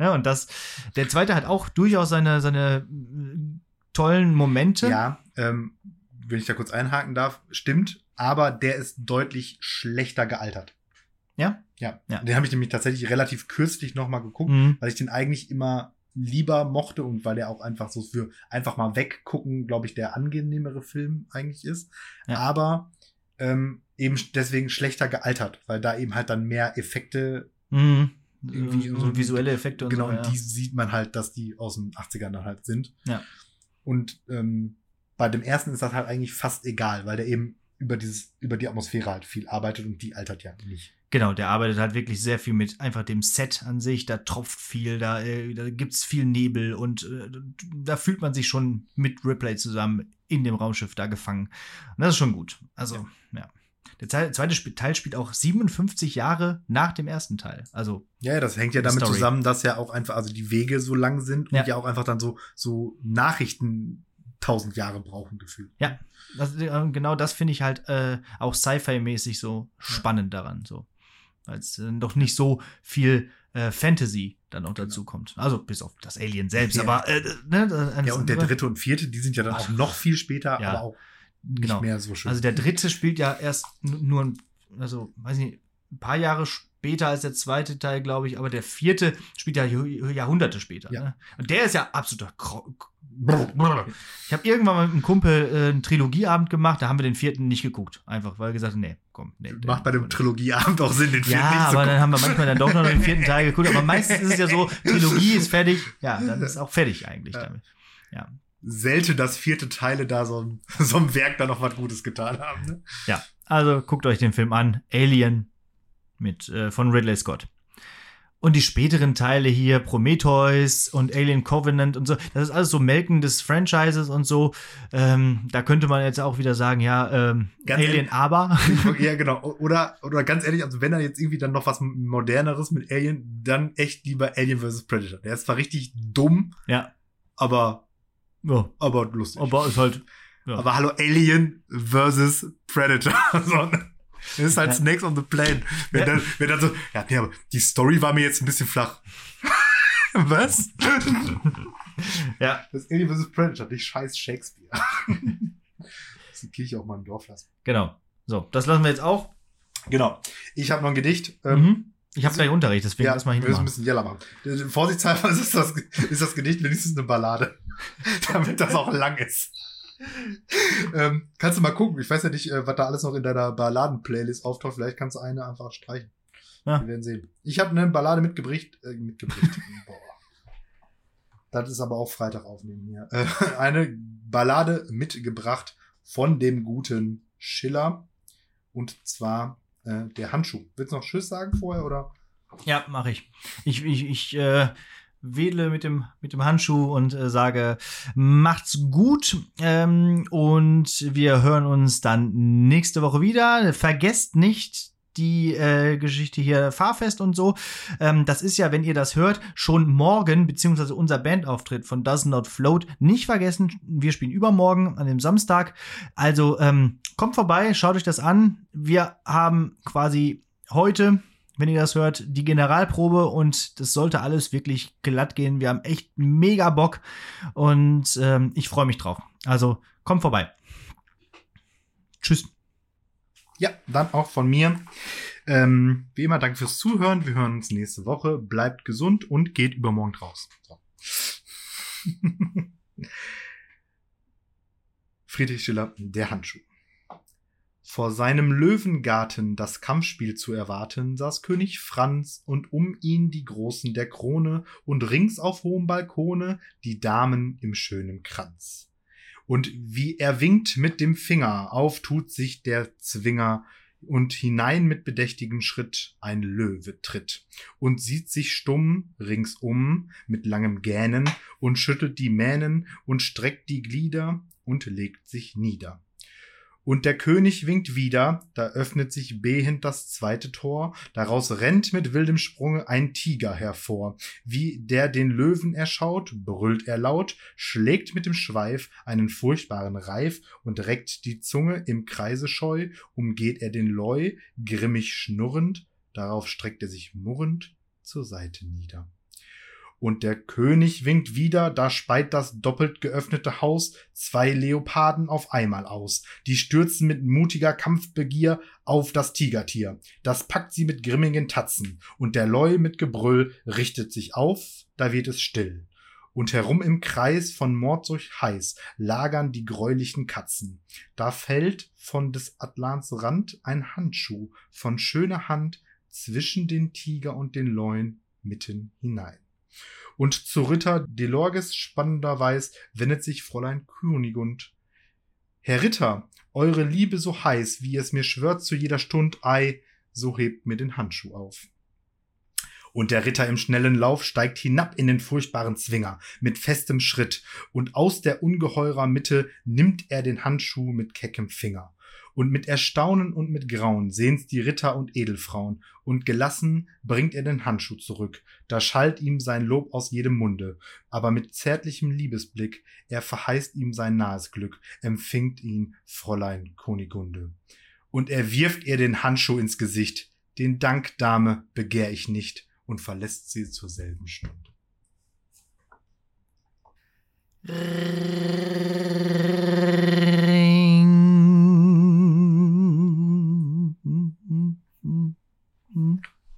Ja, und das, der zweite hat auch durchaus seine, seine äh, tollen Momente. Ja, ähm, wenn ich da kurz einhaken darf, stimmt, aber der ist deutlich schlechter gealtert. Ja? Ja. Ja. Den habe ich nämlich tatsächlich relativ kürzlich nochmal geguckt, Mhm. weil ich den eigentlich immer lieber mochte und weil der auch einfach so für einfach mal weggucken, glaube ich, der angenehmere Film eigentlich ist. Ja. Aber ähm, eben deswegen schlechter gealtert, weil da eben halt dann mehr Effekte, Mhm. Irgendwie so, so- visuelle Effekte und genau, so. und ja. die sieht man halt, dass die aus den 80ern dann halt sind. Ja. Und ähm, bei dem ersten ist das halt eigentlich fast egal, weil der eben über dieses, über die Atmosphäre halt viel arbeitet und die altert ja nicht. Genau, der arbeitet halt wirklich sehr viel mit einfach dem Set an sich. Da tropft viel, da, äh, da gibt's viel Nebel und äh, da fühlt man sich schon mit Ripley zusammen in dem Raumschiff da gefangen. Und das ist schon gut. Also, ja. der zei- zweite Teil spielt auch 57 Jahre nach dem ersten Teil. Also, Ja, das hängt ja damit Story. zusammen, dass ja auch einfach, also die Wege so lang sind Ja. und ja auch einfach dann so, so Nachrichten tausend Jahre brauchen gefühlt. das, äh, genau das finde ich halt äh, auch Sci-Fi-mäßig so spannend daran. So. Weil es äh, doch nicht so viel äh, Fantasy dann auch dazu kommt. Also bis auf das Alien selbst, Ja. aber äh, ne, Ja, und der dritte und vierte, die sind ja dann auch noch viel später, Ja. aber auch nicht Genau. mehr so schön. Also der dritte spielt ja erst nur, ein- also weiß nicht, ein paar Jahre später als der zweite Teil, glaube ich, aber der vierte spielt ja Jahr- Jahrhunderte später. Ja. Ne? Und der ist ja absoluter Ich habe irgendwann mal mit einem Kumpel äh, einen Trilogieabend gemacht, da haben wir den vierten nicht geguckt. Einfach, weil gesagt nee, komm. Nee, Macht bei dem Trilogieabend auch Sinn, den Ja, Film nicht zu aber dann haben wir manchmal dann doch noch den vierten Teil geguckt. Aber meistens ist es ja so, Trilogie ist fertig. Ja, dann ist auch fertig eigentlich Ja. damit. Ja. Selten, dass vierte Teile da so, ein- so einem Werk da noch was Gutes getan haben. Ne? Ja, also guckt euch den Film an. Alien mit äh, von Ridley Scott. Und die späteren Teile hier, Prometheus und Alien Covenant und so, das ist alles so Melken des Franchises und so. Ähm, da könnte man jetzt auch wieder sagen, ja, ähm, Alien ehrlich- aber. ja, genau. Oder, oder ganz ehrlich, also wenn er jetzt irgendwie dann noch was moderneres mit Alien, dann echt lieber Alien vs. Predator. Der ist zwar richtig dumm, ja. aber, ja. aber lustig. Aber ist halt. Ja. Aber hallo, Alien versus Predator. so, ne? Das ist halt Ja. Snakes on the Plane. Wenn, Ja. dann, wenn dann so, ja, nee, aber die Story war mir jetzt ein bisschen flach. Was? ja, Das ist Alien vs. Predator, nicht scheiß Shakespeare. das die Kirche auch mal im Dorf lassen. genau. So, das lassen wir jetzt auch. Genau. Ich habe noch ein Gedicht. Ähm, Mhm. Ich habe gleich Unterricht, deswegen ja, lass mal wir müssen ein bisschen Jeller machen. Vorsichtshalber ist das, ist das Gedicht wenigstens eine Ballade. Damit das auch lang ist. Ähm, kannst du mal gucken. Ich weiß ja nicht, äh, was da alles noch in deiner Balladen-Playlist auftaucht. Vielleicht kannst du eine einfach streichen. Ja. Wir werden sehen. Ich habe eine Ballade mitgebracht. Äh, mitgebracht. Boah. Das ist aber auch Freitag aufnehmen hier. Äh, eine Ballade mitgebracht von dem guten Schiller. Und zwar äh, der Handschuh. Willst du noch Tschüss sagen vorher oder? Ja, mache ich. Ich, ich, ich äh, wedle mit dem, mit dem Handschuh und äh, sage, macht's gut. Ähm, und wir hören uns dann nächste Woche wieder. Vergesst nicht die äh, Geschichte hier Fahrfest und so. Ähm, das ist ja, wenn ihr das hört, schon morgen, beziehungsweise unser Bandauftritt von Does Not Float. Nicht vergessen, wir spielen übermorgen an dem Samstag. Also ähm, kommt vorbei, schaut euch das an. Wir haben quasi heute wenn ihr das hört, die Generalprobe und das sollte alles wirklich glatt gehen. Wir haben echt mega Bock und ähm, ich freue mich drauf. Also kommt vorbei. Tschüss. Ja, dann auch von mir. Ähm, wie immer, danke fürs Zuhören. Wir hören uns nächste Woche. Bleibt gesund und geht übermorgen raus. So. Friedrich Schiller, der Handschuh. Vor seinem Löwengarten das Kampfspiel zu erwarten, saß König Franz und um ihn die Großen der Krone und rings auf hohem Balkone die Damen im schönen Kranz. Und wie er winkt mit dem Finger, auf tut sich der Zwinger, und hinein mit bedächtigem Schritt ein Löwe tritt und sieht sich stumm ringsum mit langem Gähnen und schüttelt die Mähnen und streckt die Glieder und legt sich nieder. Und der König winkt wieder, da öffnet sich behend das zweite Tor, daraus rennt mit wildem Sprunge ein Tiger hervor. Wie der den Löwen erschaut, brüllt er laut, schlägt mit dem Schweif einen furchtbaren Reif und reckt die Zunge im Kreise scheu, umgeht er den Leu, grimmig schnurrend, darauf streckt er sich murrend zur Seite nieder. Und der König winkt wieder, da speit das doppelt geöffnete Haus zwei Leoparden auf einmal aus. Die stürzen mit mutiger Kampfbegier auf das Tigertier. Das packt sie mit grimmigen Tatzen. Und der Leu mit Gebrüll richtet sich auf, da wird es still. Und herum im Kreis von Mordsucht heiß lagern die gräulichen Katzen. Da fällt von des Atlans Rand ein Handschuh von schöner Hand zwischen den Tiger und den Leuen mitten hinein. Und zu Ritter Delorges spannender Weiß wendet sich Fräulein Kunigund. Herr Ritter, eure Liebe so heiß, wie es mir schwört zu jeder Stund, ei, so hebt mir den Handschuh auf. Und der Ritter im schnellen Lauf steigt hinab in den furchtbaren Zwinger mit festem Schritt, und aus der ungeheurer Mitte nimmt er den Handschuh mit keckem Finger. Und mit Erstaunen und mit Grauen sehen's die Ritter und Edelfrauen, und gelassen bringt er den Handschuh zurück, da schallt ihm sein Lob aus jedem Munde, aber mit zärtlichem Liebesblick, er verheißt ihm sein nahes Glück, empfängt ihn Fräulein Kunigunde. Und er wirft ihr den Handschuh ins Gesicht, den Dank, Dame, begehr ich nicht, und verlässt sie zur selben Stunde.